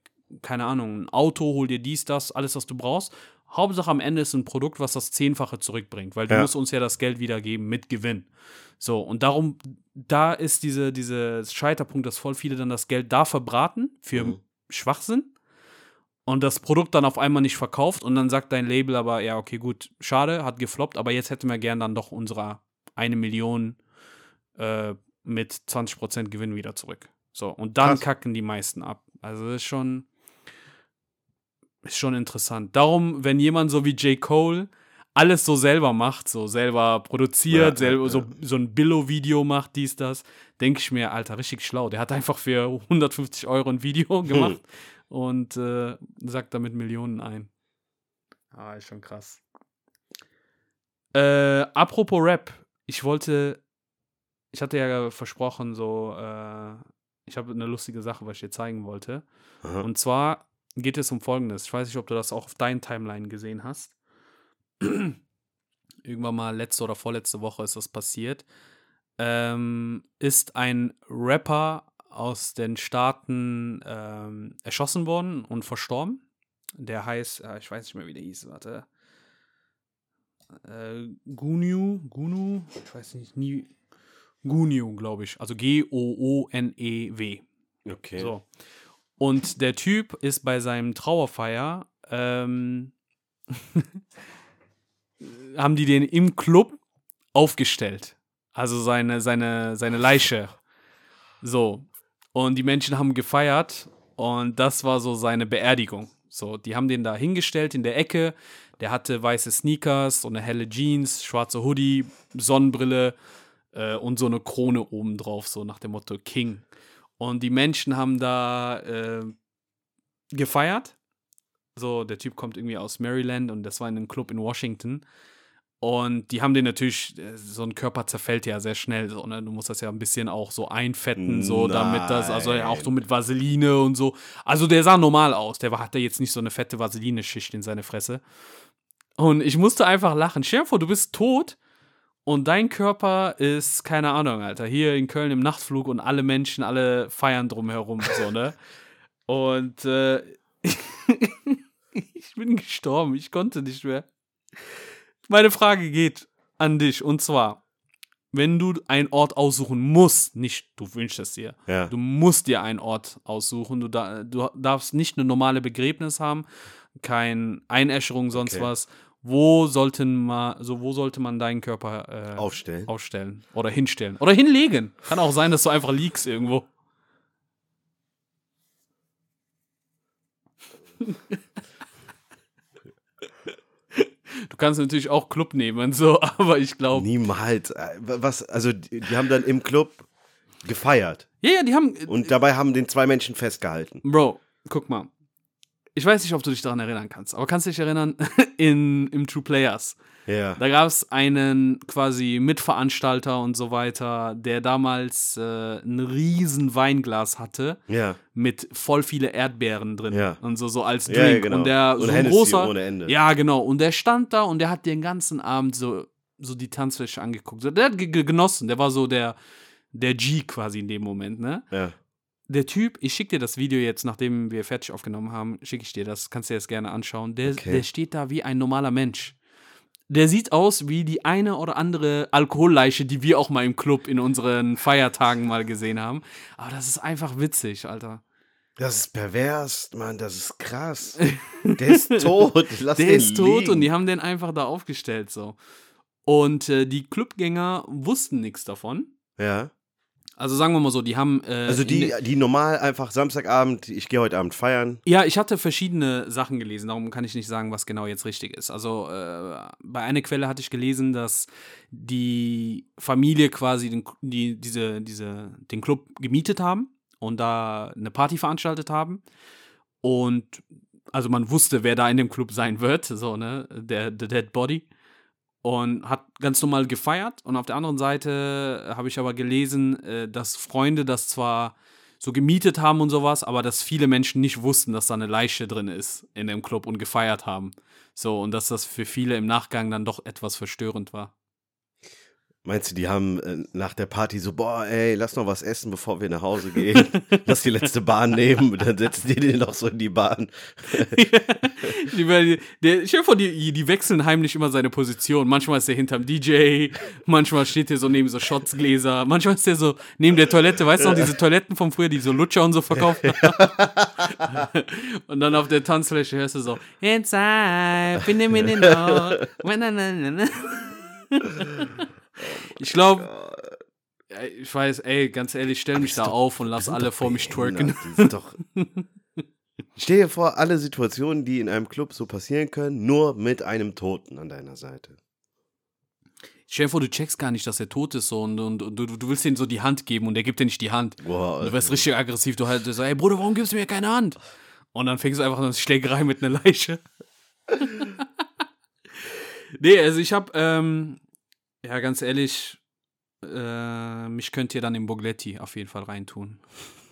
Speaker 2: keine Ahnung, ein Auto, hol dir dies, das, alles, was du brauchst. Hauptsache am Ende ist ein Produkt, was das Zehnfache zurückbringt, weil du
Speaker 1: Ja.
Speaker 2: musst uns ja das Geld wiedergeben mit Gewinn. So, und darum, da ist diese, diese Scheiterpunkt, dass voll viele dann das Geld da verbraten für
Speaker 1: Mhm.
Speaker 2: Schwachsinn und das Produkt dann auf einmal nicht verkauft und dann sagt dein Label aber, ja, okay, gut, schade, hat gefloppt, aber jetzt hätten wir gern dann doch unsere eine Million äh, mit 20% Gewinn wieder zurück. So, und dann
Speaker 1: Krass.
Speaker 2: kacken die meisten ab. Also das ist schon, ist schon interessant. Darum, wenn jemand so wie J. Cole alles so selber macht, so selber produziert,
Speaker 1: Ja,
Speaker 2: selber
Speaker 1: ja,
Speaker 2: so, so ein Billo-Video macht, dies, das, denke ich mir, Alter, richtig schlau. Der hat einfach für 150 Euro ein Video gemacht und äh, sagt damit Millionen ein. Ah, ist schon krass. Äh, apropos Rap, ich wollte, ich hatte ja versprochen, so, äh, ich habe eine lustige Sache, was ich dir zeigen wollte.
Speaker 1: Aha.
Speaker 2: Und zwar geht es um Folgendes. Ich weiß nicht, ob du das auch auf deinen Timeline gesehen hast. (clears throat) Irgendwann mal letzte oder vorletzte Woche ist das passiert. Ähm, ist ein Rapper aus den Staaten ähm, erschossen worden und verstorben. Der heißt, äh, ich weiß nicht mehr, wie der hieß, warte. Äh, Gunu, Gunu, ich weiß nicht, nie. Gunyu, glaube ich. Also G-O-O-N-E-W.
Speaker 1: Okay.
Speaker 2: So. Und der Typ ist bei seinem Trauerfeier, ähm, (laughs) haben die den im Club aufgestellt. Also seine, seine, seine Leiche. So. Und die Menschen haben gefeiert und das war so seine Beerdigung. So, die haben den da hingestellt in der Ecke. Der hatte weiße Sneakers und eine helle Jeans, schwarze Hoodie, Sonnenbrille äh, und so eine Krone obendrauf, so nach dem Motto King. Und die Menschen haben da äh, gefeiert. So, der Typ kommt irgendwie aus Maryland und das war in einem Club in Washington. Und die haben den natürlich, äh, so ein Körper zerfällt ja sehr schnell. So, ne? Du musst das ja ein bisschen auch so einfetten, so damit das, also ja, auch so mit Vaseline und so. Also der sah normal aus. Der hatte jetzt nicht so eine fette Vaseline-Schicht in seine Fresse. Und ich musste einfach lachen. Stell dir vor, du bist tot und dein Körper ist, keine Ahnung, Alter, hier in Köln im Nachtflug und alle Menschen, alle feiern drumherum, so, ne? (laughs) Und äh, (laughs) ich bin gestorben, ich konnte nicht mehr. Meine Frage geht an dich und zwar, wenn du einen Ort aussuchen musst, nicht du wünschst es dir,
Speaker 1: Ja.
Speaker 2: du musst dir einen Ort aussuchen, du, da, du darfst nicht eine normale Begräbnis haben, kein Einäscherung, sonst
Speaker 1: Okay.
Speaker 2: was. Wo sollten man, so wo sollte man deinen Körper äh,
Speaker 1: Aufstellen.
Speaker 2: aufstellen oder hinstellen oder hinlegen? Kann auch sein, dass du einfach liegst irgendwo. Du kannst natürlich auch Club nehmen, so, (laughs) aber ich glaube.
Speaker 1: Niemals. Äh, Was, also die, die haben dann im Club gefeiert.
Speaker 2: Ja, ja, die haben.
Speaker 1: Und dabei haben den zwei Menschen festgehalten.
Speaker 2: Bro, guck mal. Ich weiß nicht, ob du dich daran erinnern kannst, aber kannst du dich erinnern, (laughs) in, im True Players,
Speaker 1: Ja.
Speaker 2: da gab es einen quasi Mitveranstalter und so weiter, der damals äh, ein riesen Weinglas hatte
Speaker 1: Ja.
Speaker 2: mit voll viele Erdbeeren drin
Speaker 1: Ja.
Speaker 2: und so, so als Drink.
Speaker 1: Ja, ja, genau.
Speaker 2: Und der
Speaker 1: Und
Speaker 2: so ein großer.
Speaker 1: ohne Ende.
Speaker 2: Ja, genau. Und der stand da und der hat den ganzen Abend so, so die Tanzfläche angeguckt. Der hat ge- ge- genossen. Der war so der, der G quasi in dem Moment, ne?
Speaker 1: Ja.
Speaker 2: Der Typ, ich schicke dir das Video jetzt, nachdem wir fertig aufgenommen haben, schicke ich dir das, kannst dir das gerne anschauen. Der,
Speaker 1: Okay.
Speaker 2: der steht da wie ein normaler Mensch. Der sieht aus wie die eine oder andere Alkoholleiche, die wir auch mal im Club in unseren Feiertagen mal gesehen haben. Aber das ist einfach witzig, Alter.
Speaker 1: Das ist pervers, Mann, das ist krass. (laughs) Der ist tot. Lass
Speaker 2: Der ist tot
Speaker 1: liegen.
Speaker 2: und die haben den einfach da aufgestellt so. Und äh, die Clubgänger wussten nichts davon.
Speaker 1: Ja.
Speaker 2: Also sagen wir mal so, die haben. Äh,
Speaker 1: Also die,
Speaker 2: de-
Speaker 1: die normal einfach Samstagabend, ich gehe heute Abend feiern.
Speaker 2: Ja, ich hatte verschiedene Sachen gelesen, darum kann ich nicht sagen, was genau jetzt richtig ist. Also äh, bei einer Quelle hatte ich gelesen, dass die Familie quasi den, die, diese, diese, den Club gemietet haben und da eine Party veranstaltet haben. Und also man wusste, wer da in dem Club sein wird, so, ne, der, der Dead Body. Und hat ganz normal gefeiert. Und auf der anderen Seite habe ich aber gelesen, äh, dass Freunde das zwar so gemietet haben und sowas, aber dass viele Menschen nicht wussten, dass da eine Leiche drin ist in dem Club und gefeiert haben. So, und dass das für viele im Nachgang dann doch etwas verstörend war.
Speaker 1: Meinst du, die haben äh, nach der Party so, boah, ey, lass noch was essen, bevor wir nach Hause gehen. (laughs) lass die letzte Bahn nehmen, dann setzen die den noch so in die Bahn. (laughs)
Speaker 2: die, der, stell dir vor, die, die wechseln heimlich immer seine Position. Manchmal ist er hinterm DJ, manchmal steht er so neben so Shotsgläser, manchmal ist er so neben der Toilette, weißt du noch, diese Toiletten von früher, die so Lutscher und so verkauft haben. (laughs) und dann auf der Tanzfläche hörst du so, Inside, bin in the know. Ich glaube, ich weiß, ey, ganz ehrlich, stell mich da doch, auf und lass alle vor mich twerken.
Speaker 1: Doch (laughs) Stell dir vor, alle Situationen, die in einem Club so passieren können, nur mit einem Toten an deiner Seite.
Speaker 2: Stell dir vor, du checkst gar nicht, dass er tot ist so, und, und, und du, du, willst ihm so die Hand geben und er gibt dir nicht die Hand. Boah, du wirst richtig aggressiv, du halt so, ey Bruder, warum gibst du mir keine Hand? Und dann fängst du einfach eine Schlägerei mit einer Leiche. (laughs) nee, also ich hab, ähm, ja, ganz ehrlich, äh, mich könnt ihr dann im Bogletti auf jeden Fall reintun.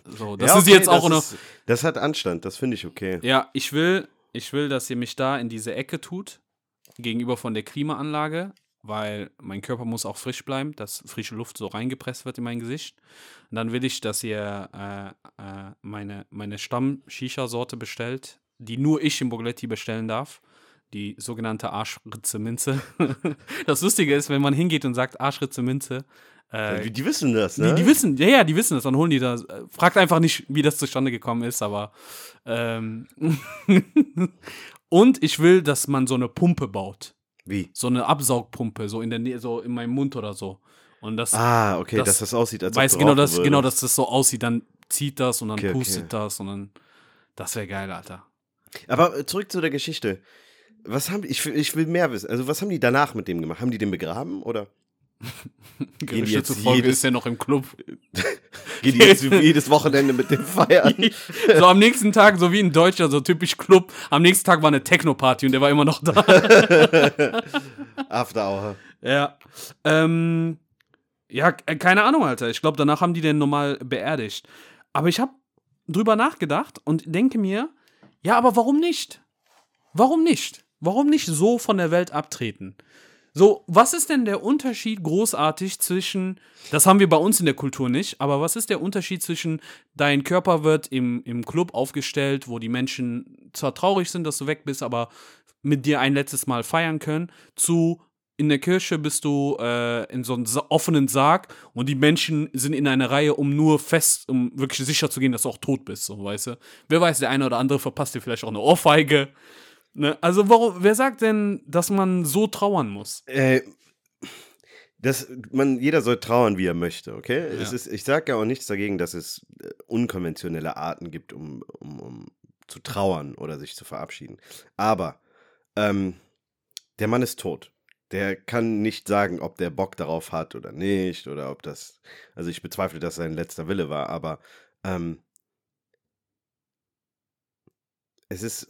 Speaker 2: So, das ja, okay, ist jetzt auch
Speaker 1: noch. das hat Anstand, das finde ich okay.
Speaker 2: Ja, ich will, ich will, dass ihr mich da in diese Ecke tut, gegenüber von der Klimaanlage, weil mein Körper muss auch frisch bleiben, dass frische Luft so reingepresst wird in mein Gesicht. Und dann will ich, dass ihr äh, äh, meine, meine Stamm-Shisha-Sorte bestellt, die nur ich im Bogletti bestellen darf die sogenannte Arschritze Minze. (laughs) das Lustige ist, wenn man hingeht und sagt Arschritze Minze.
Speaker 1: Äh, die, die, wissen das, ne?
Speaker 2: Die, die, wissen, ja, ja, die wissen das. Dann holen die das. Fragt einfach nicht, wie das zustande gekommen ist, aber. Ähm (laughs) und ich will, dass man so eine Pumpe baut.
Speaker 1: Wie?
Speaker 2: So eine Absaugpumpe, so in der Nähe, so in meinem Mund oder so. Und das,
Speaker 1: ah, okay, das, dass das aussieht, als
Speaker 2: weiß genau, dass, genau, dass das so aussieht. Dann zieht das und dann okay, pustet okay. das und dann. Das wäre geil, Alter.
Speaker 1: Aber zurück zu der Geschichte. Was haben die, ich, ich will mehr wissen. Also, was haben die danach mit dem gemacht? Haben die den begraben oder? (laughs) (laughs)
Speaker 2: Gehen die jetzt zufolge jedes, (laughs) ist er noch im Club.
Speaker 1: Gehen die jetzt jedes Wochenende mit dem feiern?
Speaker 2: so am nächsten Tag, so wie ein Deutscher, so typisch Club. Am nächsten Tag war eine Techno-Party und der war immer noch da.
Speaker 1: After Hour.
Speaker 2: Ja. Ähm, ja, keine Ahnung, Alter. Ich glaube, danach haben die den normal beerdigt. Aber ich habe drüber nachgedacht und denke mir, ja, aber warum nicht? Warum nicht? Warum nicht so von der Welt abtreten? So, was ist denn der Unterschied großartig zwischen, das haben wir bei uns in der Kultur nicht, aber was ist der Unterschied zwischen, dein Körper wird im, im Club aufgestellt, wo die Menschen zwar traurig sind, dass du weg bist, aber mit dir ein letztes Mal feiern können, zu, in der Kirche bist du äh, in so einem offenen Sarg und die Menschen sind in einer Reihe, um nur fest, um wirklich sicher zu gehen, dass du auch tot bist, so, weißt du? Wer weiß, der eine oder andere verpasst dir vielleicht auch eine Ohrfeige Ne? Also, warum, wer sagt denn, dass man so trauern muss?
Speaker 1: Äh, das, man, jeder soll trauern, wie er möchte, okay? Ja. Es ist, ich sage ja auch nichts dagegen, dass es äh, unkonventionelle Arten gibt, um, um, um zu trauern oder sich zu verabschieden. Aber ähm, der Mann ist tot. Der kann nicht sagen, ob der Bock darauf hat oder nicht, oder ob das. Also ich bezweifle, dass sein letzter Wille war, aber ähm, es ist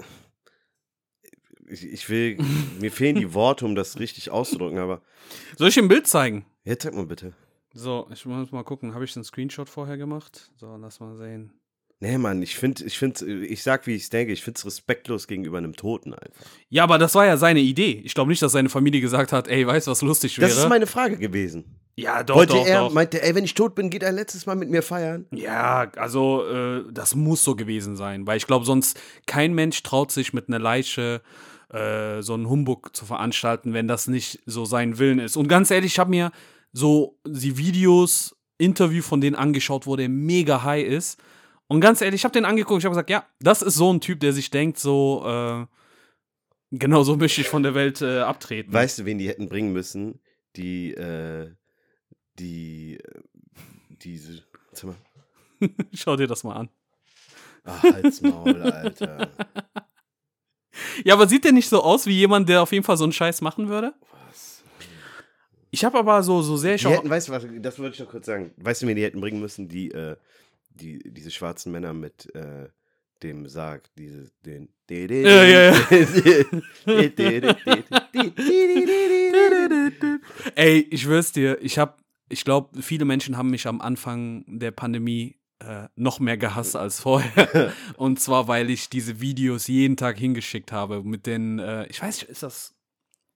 Speaker 1: ich, ich will, (laughs) mir fehlen die Worte, um das richtig auszudrücken, aber.
Speaker 2: Soll ich ein Bild zeigen?
Speaker 1: Ja, zeig mal bitte.
Speaker 2: So, ich muss mal gucken, habe ich einen Screenshot vorher gemacht? So, lass mal sehen.
Speaker 1: Nee, Mann, ich finde, ich finde, ich sag, wie ich es denke, ich finde es respektlos gegenüber einem Toten einfach.
Speaker 2: Ja, aber das war ja seine Idee. Ich glaube nicht, dass seine Familie gesagt hat, ey, weißt du, was lustig wäre?
Speaker 1: Das ist meine Frage gewesen.
Speaker 2: Ja, doch,
Speaker 1: Wollte
Speaker 2: doch,
Speaker 1: er,
Speaker 2: doch.
Speaker 1: meinte, ey, wenn ich tot bin, geht er letztes Mal mit mir feiern?
Speaker 2: Ja, also, äh, das muss so gewesen sein, weil ich glaube, sonst kein Mensch traut sich mit einer Leiche äh, so einen Humbug zu veranstalten, wenn das nicht so sein Willen ist. Und ganz ehrlich, ich habe mir so die Videos, Interview von denen angeschaut, wo der mega high ist. Und ganz ehrlich, ich habe den angeguckt, ich habe gesagt, ja, das ist so ein Typ, der sich denkt, so, äh, genau so möchte ich von der Welt äh, abtreten.
Speaker 1: Weißt du, wen die hätten bringen müssen? Die, äh, die, diese, (laughs)
Speaker 2: Schau dir das mal an.
Speaker 1: Ach, halt's Maul, Alter. (laughs)
Speaker 2: Ja, aber sieht der nicht so aus wie jemand, der auf jeden Fall so einen Scheiß machen würde? Was? Ich habe aber so, so sehr
Speaker 1: schon. Hätten, weißt du was, das wollte ich noch kurz sagen. Weißt du, wen die hätten bringen müssen? Die, äh, die, diese schwarzen Männer mit äh, dem Sarg, diese, den. Ja, ja, ja.
Speaker 2: Ey, ich schwör's dir, ich hab, ich glaube, viele Menschen haben mich am Anfang der Pandemie äh, noch mehr gehasst als vorher. (laughs) Und zwar, weil ich diese Videos jeden Tag hingeschickt habe mit den, äh, ich weiß nicht, ist das,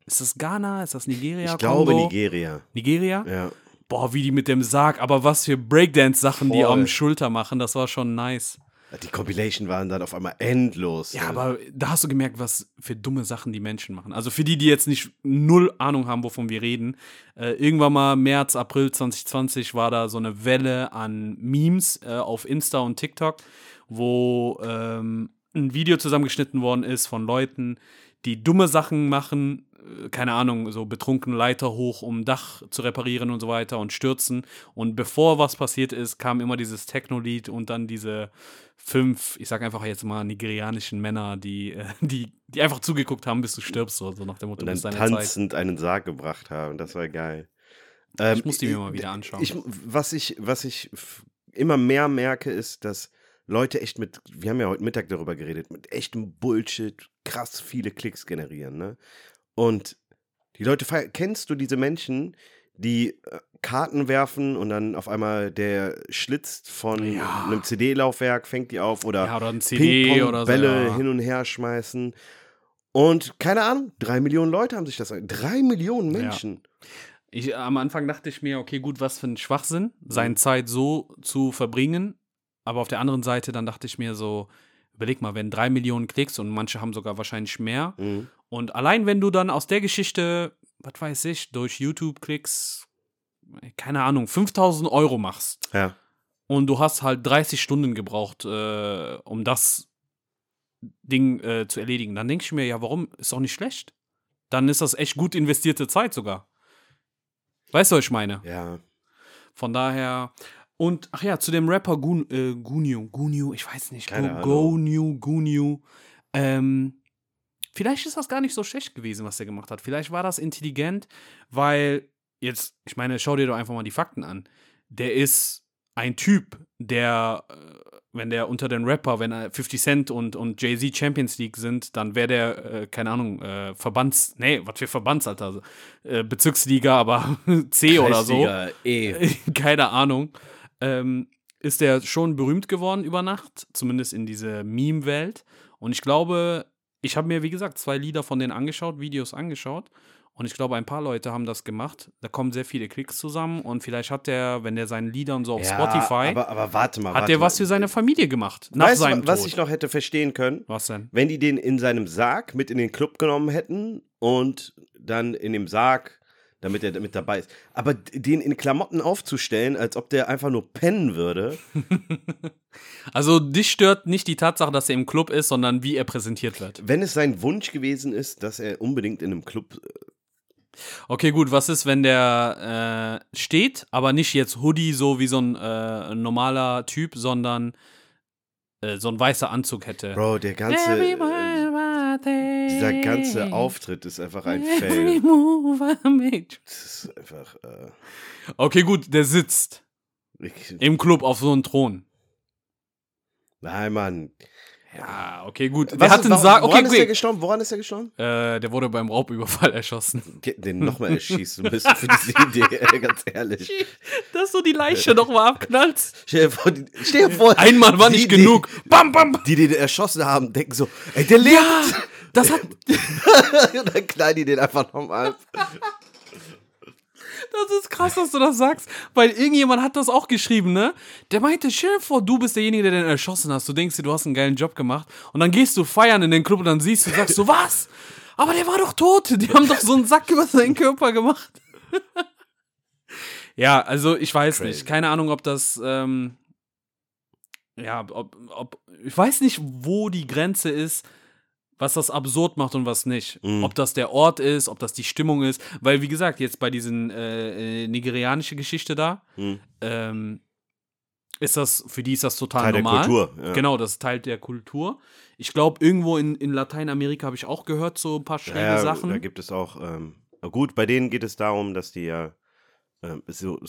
Speaker 2: ist das Ghana, ist das Nigeria?
Speaker 1: Ich glaube
Speaker 2: Kongo?
Speaker 1: Nigeria.
Speaker 2: Nigeria?
Speaker 1: Ja.
Speaker 2: Boah, wie die mit dem Sarg, aber was für Breakdance-Sachen die am Schulter machen, das war schon nice.
Speaker 1: Die Compilation waren dann auf einmal endlos.
Speaker 2: Ja, aber da hast du gemerkt, was für dumme Sachen die Menschen machen. Also für die, die jetzt nicht null Ahnung haben, wovon wir reden. Äh, irgendwann mal März, April 2020 war da so eine Welle an Memes äh, auf Insta und TikTok, wo ähm, ein Video zusammengeschnitten worden ist von Leuten, die dumme Sachen machen, keine Ahnung, so betrunken Leiter hoch, um Dach zu reparieren und so weiter und stürzen. Und bevor was passiert ist, kam immer dieses Techno-Lied und dann diese fünf, ich sag einfach jetzt mal, nigerianischen Männer, die, äh, (laughs) die, die einfach zugeguckt haben, bis du stirbst, so, so nach dem Motto,
Speaker 1: Und dann
Speaker 2: deine Zeit.
Speaker 1: tanzend einen Sarg gebracht haben. Das war geil. Ähm,
Speaker 2: Ich muss die mir mal wieder anschauen.
Speaker 1: Ich, was ich, was ich immer mehr merke, ist, dass Leute echt mit, wir haben ja heute Mittag darüber geredet, mit echtem Bullshit krass viele Klicks generieren, ne? Und die Leute, feiern- kennst du diese Menschen, die äh, Karten werfen und dann auf einmal der schlitzt von
Speaker 2: Ja.
Speaker 1: einem CD-Laufwerk, fängt die auf oder
Speaker 2: ja, oder ein CD oder so.
Speaker 1: Bälle
Speaker 2: ja.
Speaker 1: hin und her schmeißen. Und keine Ahnung, drei Millionen Leute haben sich das. Drei Millionen
Speaker 2: Ja.
Speaker 1: Menschen.
Speaker 2: Ich, am Anfang dachte ich mir, okay, gut, was für ein Schwachsinn,
Speaker 1: Mhm.
Speaker 2: seine Zeit so zu verbringen. Aber auf der anderen Seite, dann dachte ich mir so, überleg mal, wenn drei Millionen Klicks und manche haben sogar wahrscheinlich mehr.
Speaker 1: Mhm.
Speaker 2: Und allein wenn du dann aus der Geschichte, was weiß ich, durch YouTube-Klicks, keine Ahnung, 5000 Euro machst
Speaker 1: Ja.
Speaker 2: und du hast halt 30 Stunden gebraucht, äh, um das Ding äh, zu erledigen, dann denke ich mir, ja, warum? Ist doch nicht schlecht. Dann ist das echt gut investierte Zeit sogar. Weißt du, was ich meine?
Speaker 1: Ja.
Speaker 2: Von daher. Und, ach ja, zu dem Rapper Gun, äh, Gunyu, Gunyu, ich weiß nicht,
Speaker 1: Keine
Speaker 2: Gu-
Speaker 1: Ahnung.
Speaker 2: Gunyu, Gunyu. Ähm, vielleicht ist das gar nicht so schlecht gewesen, was er gemacht hat. Vielleicht war das intelligent, weil jetzt, ich meine, schau dir doch einfach mal die Fakten an. Der ist ein Typ, der, äh, wenn der unter den Rapper, wenn er 50 Cent und, und Jay-Z Champions League sind, dann wäre der, äh, keine Ahnung, äh, Verbands, nee, was für Verbands, Alter, äh, Bezirksliga, aber (laughs) C oder so.
Speaker 1: E. (laughs)
Speaker 2: keine Ahnung, ähm, ist der schon berühmt geworden über Nacht, zumindest in dieser Meme-Welt. Und ich glaube, ich habe mir, wie gesagt, zwei Lieder von denen angeschaut, Videos angeschaut. Und ich glaube, ein paar Leute haben das gemacht. Da kommen sehr viele Klicks zusammen. Und vielleicht hat der, wenn der seine Lieder und so auf
Speaker 1: Ja,
Speaker 2: Spotify,
Speaker 1: Aber, aber warte mal.
Speaker 2: hat
Speaker 1: warte
Speaker 2: der was
Speaker 1: mal.
Speaker 2: für seine Familie gemacht. Nach
Speaker 1: weißt
Speaker 2: seinem
Speaker 1: du, was
Speaker 2: Tod.
Speaker 1: ich noch hätte verstehen können?
Speaker 2: was denn?
Speaker 1: Wenn die den in seinem Sarg mit in den Club genommen hätten und dann in dem Sarg, damit er mit dabei ist. Aber den in Klamotten aufzustellen, als ob der einfach nur pennen würde. (laughs)
Speaker 2: Also, dich stört nicht die Tatsache, dass er im Club ist, sondern wie er präsentiert wird.
Speaker 1: Wenn es sein Wunsch gewesen ist, dass er unbedingt in einem Club.
Speaker 2: Okay, gut, was ist, wenn der äh, steht, aber nicht jetzt Hoodie, so wie so ein äh, normaler Typ, sondern äh, so ein weißer Anzug hätte?
Speaker 1: Bro, der ganze. Äh, dieser ganze Auftritt ist einfach ein Fail. Das ist einfach. Äh,
Speaker 2: Okay, gut, der sitzt
Speaker 1: ich,
Speaker 2: im Club auf so einem Thron.
Speaker 1: nein, Mann.
Speaker 2: Ja, okay, gut. Der
Speaker 1: Was
Speaker 2: hat
Speaker 1: ist-
Speaker 2: einen
Speaker 1: warum-
Speaker 2: Sarg.
Speaker 1: Woran
Speaker 2: Okay,
Speaker 1: ist er
Speaker 2: gut.
Speaker 1: gestorben? Woran ist er gestorben?
Speaker 2: Äh, der wurde beim Raubüberfall erschossen.
Speaker 1: Ge- Den nochmal erschießen müssen für diese (laughs) Idee, ey, ganz ehrlich.
Speaker 2: Dass du die Leiche nochmal abknallst.
Speaker 1: Stell dir vor, die, stell dir vor
Speaker 2: Einmal war
Speaker 1: die-
Speaker 2: nicht
Speaker 1: die-
Speaker 2: genug. Bam, bam, bam.
Speaker 1: Die, die den erschossen haben, denken so, ey, der lebt.
Speaker 2: Das hat.
Speaker 1: Und (laughs) dann knallen die den einfach nochmal.
Speaker 2: Das ist krass, dass du das sagst, weil irgendjemand hat das auch geschrieben, ne? Der meinte, stell dir vor, du bist derjenige, der den erschossen hast. Du denkst dir, du hast einen geilen Job gemacht und dann gehst du feiern in den Club und dann siehst du, sagst du, (laughs) was? Aber der war doch tot. Die haben doch so einen Sack über seinen Körper gemacht. ja, also ich weiß
Speaker 1: Crazy.
Speaker 2: nicht. Keine Ahnung, ob das, ähm, ja, ob, ob, ich weiß nicht, wo die Grenze ist, was das absurd macht und was nicht.
Speaker 1: Mhm.
Speaker 2: Ob das der Ort ist, ob das die Stimmung ist. Weil, wie gesagt, jetzt bei diesen äh, äh, nigerianische Geschichte da,
Speaker 1: Hm.
Speaker 2: ähm, ist das, für die ist das total
Speaker 1: Teil der
Speaker 2: normal.
Speaker 1: Kultur. Ja.
Speaker 2: Genau, das ist Teil der Kultur. Ich glaube, irgendwo in, in Lateinamerika habe ich auch gehört, so ein paar schräge
Speaker 1: Ja,
Speaker 2: Sachen.
Speaker 1: Da gibt es auch, ähm, gut, bei denen geht es darum, dass die ja ähm, so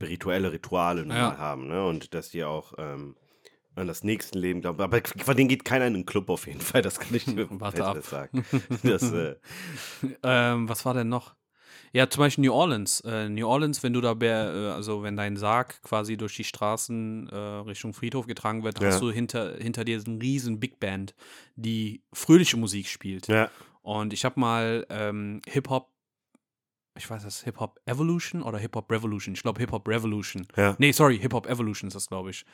Speaker 1: spirituelle Rituale
Speaker 2: Ja.
Speaker 1: haben, ne? Und dass die auch ähm, an das Nächstenleben glauben. Aber von denen geht keiner in den Club auf jeden Fall, das kann ich (laughs) dir
Speaker 2: Warte ab.
Speaker 1: sagen. Das, äh, (laughs)
Speaker 2: ähm, was war denn noch? Ja, zum Beispiel New Orleans. Äh, New Orleans, wenn du da, äh, also wenn dein Sarg quasi durch die Straßen äh, Richtung Friedhof getragen wird,
Speaker 1: Ja.
Speaker 2: hast du hinter, hinter dir so eine riesen Big Band, die fröhliche Musik spielt.
Speaker 1: Ja.
Speaker 2: Und ich habe mal ähm, Hip-Hop, ich weiß das, Hip-Hop Evolution oder Hip-Hop Revolution? Ich glaube Hip-Hop Revolution.
Speaker 1: Ja.
Speaker 2: Nee, sorry, Hip-Hop Evolution ist das, glaube ich.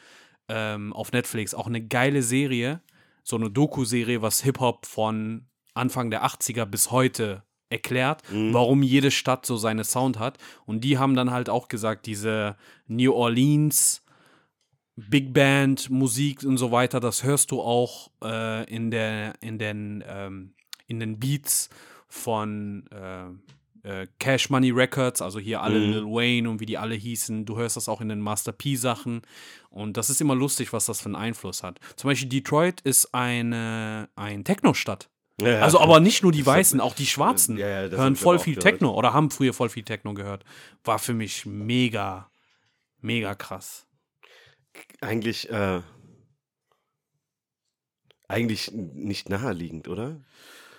Speaker 2: Ähm, auf Netflix. Auch eine geile Serie, so eine Doku-Serie, was Hip-Hop von Anfang der 80er bis heute erklärt, warum jede Stadt so seine Sound hat. Und die haben dann halt auch gesagt, diese New Orleans Big Band Musik und so weiter, das hörst du auch äh, in, der, in, den, ähm, in den Beats von äh, äh, Cash Money Records, also hier alle
Speaker 1: Mhm.
Speaker 2: Lil Wayne und wie die alle hießen. Du hörst das auch in den Master P Sachen. Und das ist immer lustig, was das für einen Einfluss hat. Zum Beispiel Detroit ist eine ein Techno-Stadt.
Speaker 1: Ja,
Speaker 2: Also aber nicht nur die Weißen, auch die Schwarzen
Speaker 1: Ja,
Speaker 2: hören voll viel
Speaker 1: gehört.
Speaker 2: Techno oder haben früher voll viel Techno gehört. War für mich mega, mega krass.
Speaker 1: Eigentlich, äh, eigentlich nicht naheliegend, oder?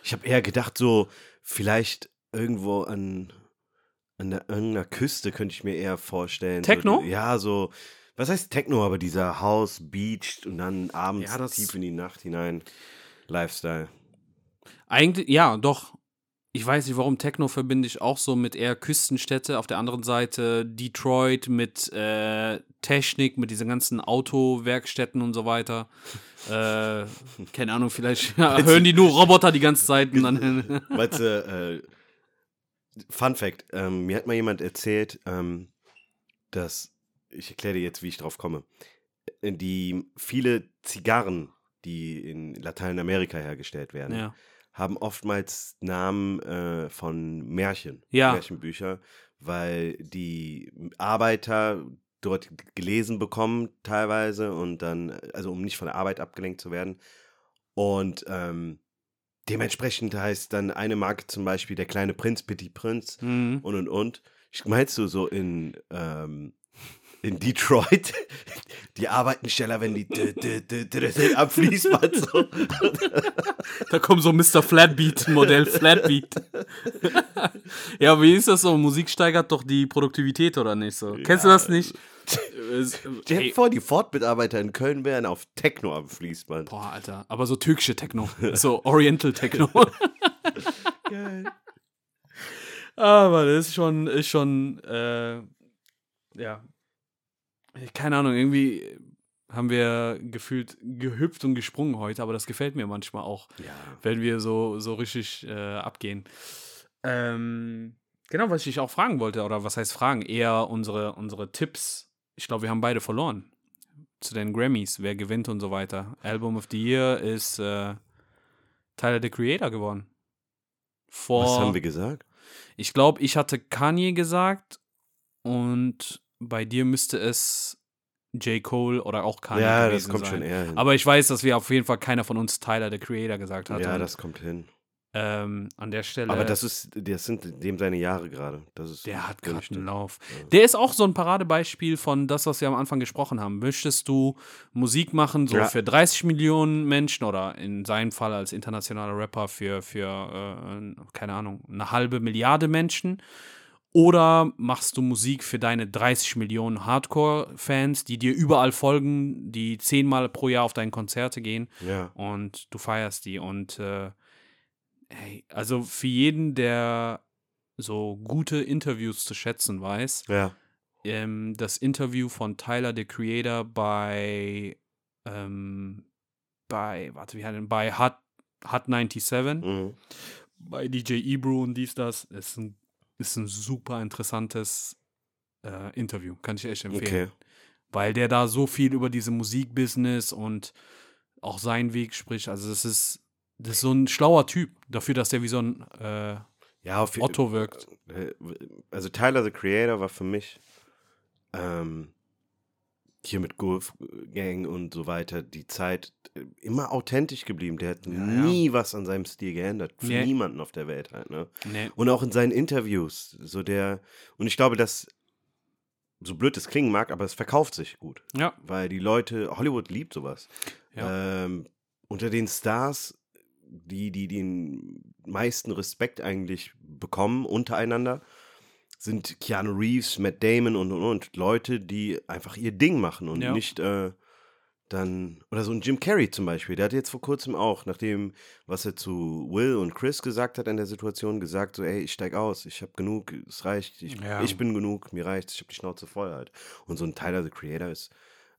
Speaker 1: Ich habe eher gedacht, so vielleicht irgendwo an, an der, irgendeiner Küste könnte ich mir eher vorstellen.
Speaker 2: Techno?
Speaker 1: So, ja, so, was heißt Techno, aber dieser House, Beach und dann abends
Speaker 2: Ja,
Speaker 1: tief in die Nacht hinein. Lifestyle.
Speaker 2: Eigentlich, ja, doch. Ich weiß nicht, warum Techno verbinde ich auch so mit eher Küstenstädte. Auf der anderen Seite Detroit mit äh, Technik, mit diesen ganzen Autowerkstätten und so weiter. (laughs) Äh, keine Ahnung, vielleicht hören die nur Roboter die ganze Zeit. Und dann, (laughs)
Speaker 1: Weißt du, äh, Fun Fact, ähm, mir hat mal jemand erzählt, ähm, dass, ich erkläre dir jetzt, wie ich drauf komme, äh, die viele Zigarren, die in Lateinamerika hergestellt werden,
Speaker 2: ja.
Speaker 1: haben oftmals Namen äh, von Märchen,
Speaker 2: Ja.
Speaker 1: Märchenbücher, weil die Arbeiter dort gelesen bekommen teilweise und dann, also um nicht von der Arbeit abgelenkt zu werden. Und ähm, dementsprechend heißt dann eine Marke zum Beispiel der kleine Prinz, Petit Prinz
Speaker 2: Mhm.
Speaker 1: und und und. Ich- Meinst du so in, ähm, in Detroit, die arbeiten schneller, wenn die am Fließband so.
Speaker 2: Da kommt so Mr. Flatbeat, Modell Flatbeat. ja, wie ist das so? Musik steigert doch die Produktivität, oder nicht so? Kennst du das nicht?
Speaker 1: Stell dir
Speaker 2: Ey,
Speaker 1: vor, die Ford-Mitarbeiter in Köln wären auf Techno am Fließband.
Speaker 2: Boah, Alter. Aber so türkische Techno. So Oriental Techno. (laughs)
Speaker 1: Geil.
Speaker 2: Aber das ist schon, ist schon, äh, ja. Keine Ahnung, irgendwie haben wir gefühlt gehüpft und gesprungen heute, aber das gefällt mir manchmal auch,
Speaker 1: Ja.
Speaker 2: wenn wir so, so richtig äh, abgehen. Ähm, genau, was ich dich auch fragen wollte, oder was heißt fragen? Eher unsere, unsere Tipps. Ich glaube, wir haben beide verloren. Zu den Grammys, wer gewinnt und so weiter. Album of the Year ist äh, Tyler the Creator geworden. Vor,
Speaker 1: Was haben wir gesagt?
Speaker 2: ich glaube, ich hatte Kanye gesagt und bei dir müsste es J. Cole oder auch Kanye
Speaker 1: ja,
Speaker 2: gewesen
Speaker 1: das kommt
Speaker 2: sein.
Speaker 1: schon eher hin.
Speaker 2: Aber ich weiß, dass wir auf jeden Fall keiner von uns Tyler, the Creator, gesagt hat.
Speaker 1: ja, das kommt hin.
Speaker 2: ähm, an der Stelle.
Speaker 1: Aber das ist, das sind dem seine Jahre gerade. Das ist
Speaker 2: der hat gerade einen. Lauf.
Speaker 1: Ja.
Speaker 2: Der ist auch so ein Paradebeispiel von das, was wir am Anfang gesprochen haben. Möchtest du Musik machen, so
Speaker 1: Ja.
Speaker 2: für 30 Millionen Menschen oder in seinem Fall als internationaler Rapper für, für äh, keine Ahnung, eine halbe Milliarde Menschen? Oder machst du Musik für deine 30 Millionen Hardcore-Fans, die dir überall folgen, die zehnmal pro Jahr auf deine Konzerte gehen
Speaker 1: Ja.
Speaker 2: und du feierst die? Und äh, hey, also für jeden, der so gute Interviews zu schätzen weiß,
Speaker 1: Ja.
Speaker 2: ähm, das Interview von Tyler, the Creator, bei, ähm, bei, warte, wie heißt denn, bei Hot, Hot 97,
Speaker 1: Mhm.
Speaker 2: bei DJ Ebro und dies, das, ist ein, ist ein super interessantes äh, Interview, kann ich echt empfehlen.
Speaker 1: Okay.
Speaker 2: Weil der da so viel über diese Musikbusiness und auch seinen Weg spricht. Also, das ist, das ist so ein schlauer Typ, dafür, dass der wie so ein äh,
Speaker 1: Ja, auf
Speaker 2: Otto wirkt.
Speaker 1: Äh, Also Tyler the Creator war für mich ähm, hier mit Golf Gang und so weiter die Zeit äh, immer authentisch geblieben. Der hat
Speaker 2: Ja, ja.
Speaker 1: nie was an seinem Stil geändert. Für
Speaker 2: Nee.
Speaker 1: niemanden auf der Welt halt, ne?
Speaker 2: Nee.
Speaker 1: Und auch in seinen Interviews. So der, und ich glaube, dass, so blöd es klingen mag, aber es verkauft sich gut.
Speaker 2: Ja,
Speaker 1: Weil die Leute, Hollywood liebt sowas.
Speaker 2: Ja.
Speaker 1: Ähm, unter den Stars, die, die den meisten Respekt eigentlich bekommen untereinander, sind Keanu Reeves, Matt Damon und und und Leute, die einfach ihr Ding machen und
Speaker 2: Ja.
Speaker 1: nicht äh, dann, oder so ein Jim Carrey zum Beispiel, der hat jetzt vor kurzem auch, nachdem, was er zu Will und Chris gesagt hat in der Situation, gesagt so, ey, ich steig aus, ich habe genug, es reicht, ich,
Speaker 2: Ja.
Speaker 1: ich bin genug, mir reicht's, ich habe die Schnauze voll halt. Und so ein Tyler, the Creator ist,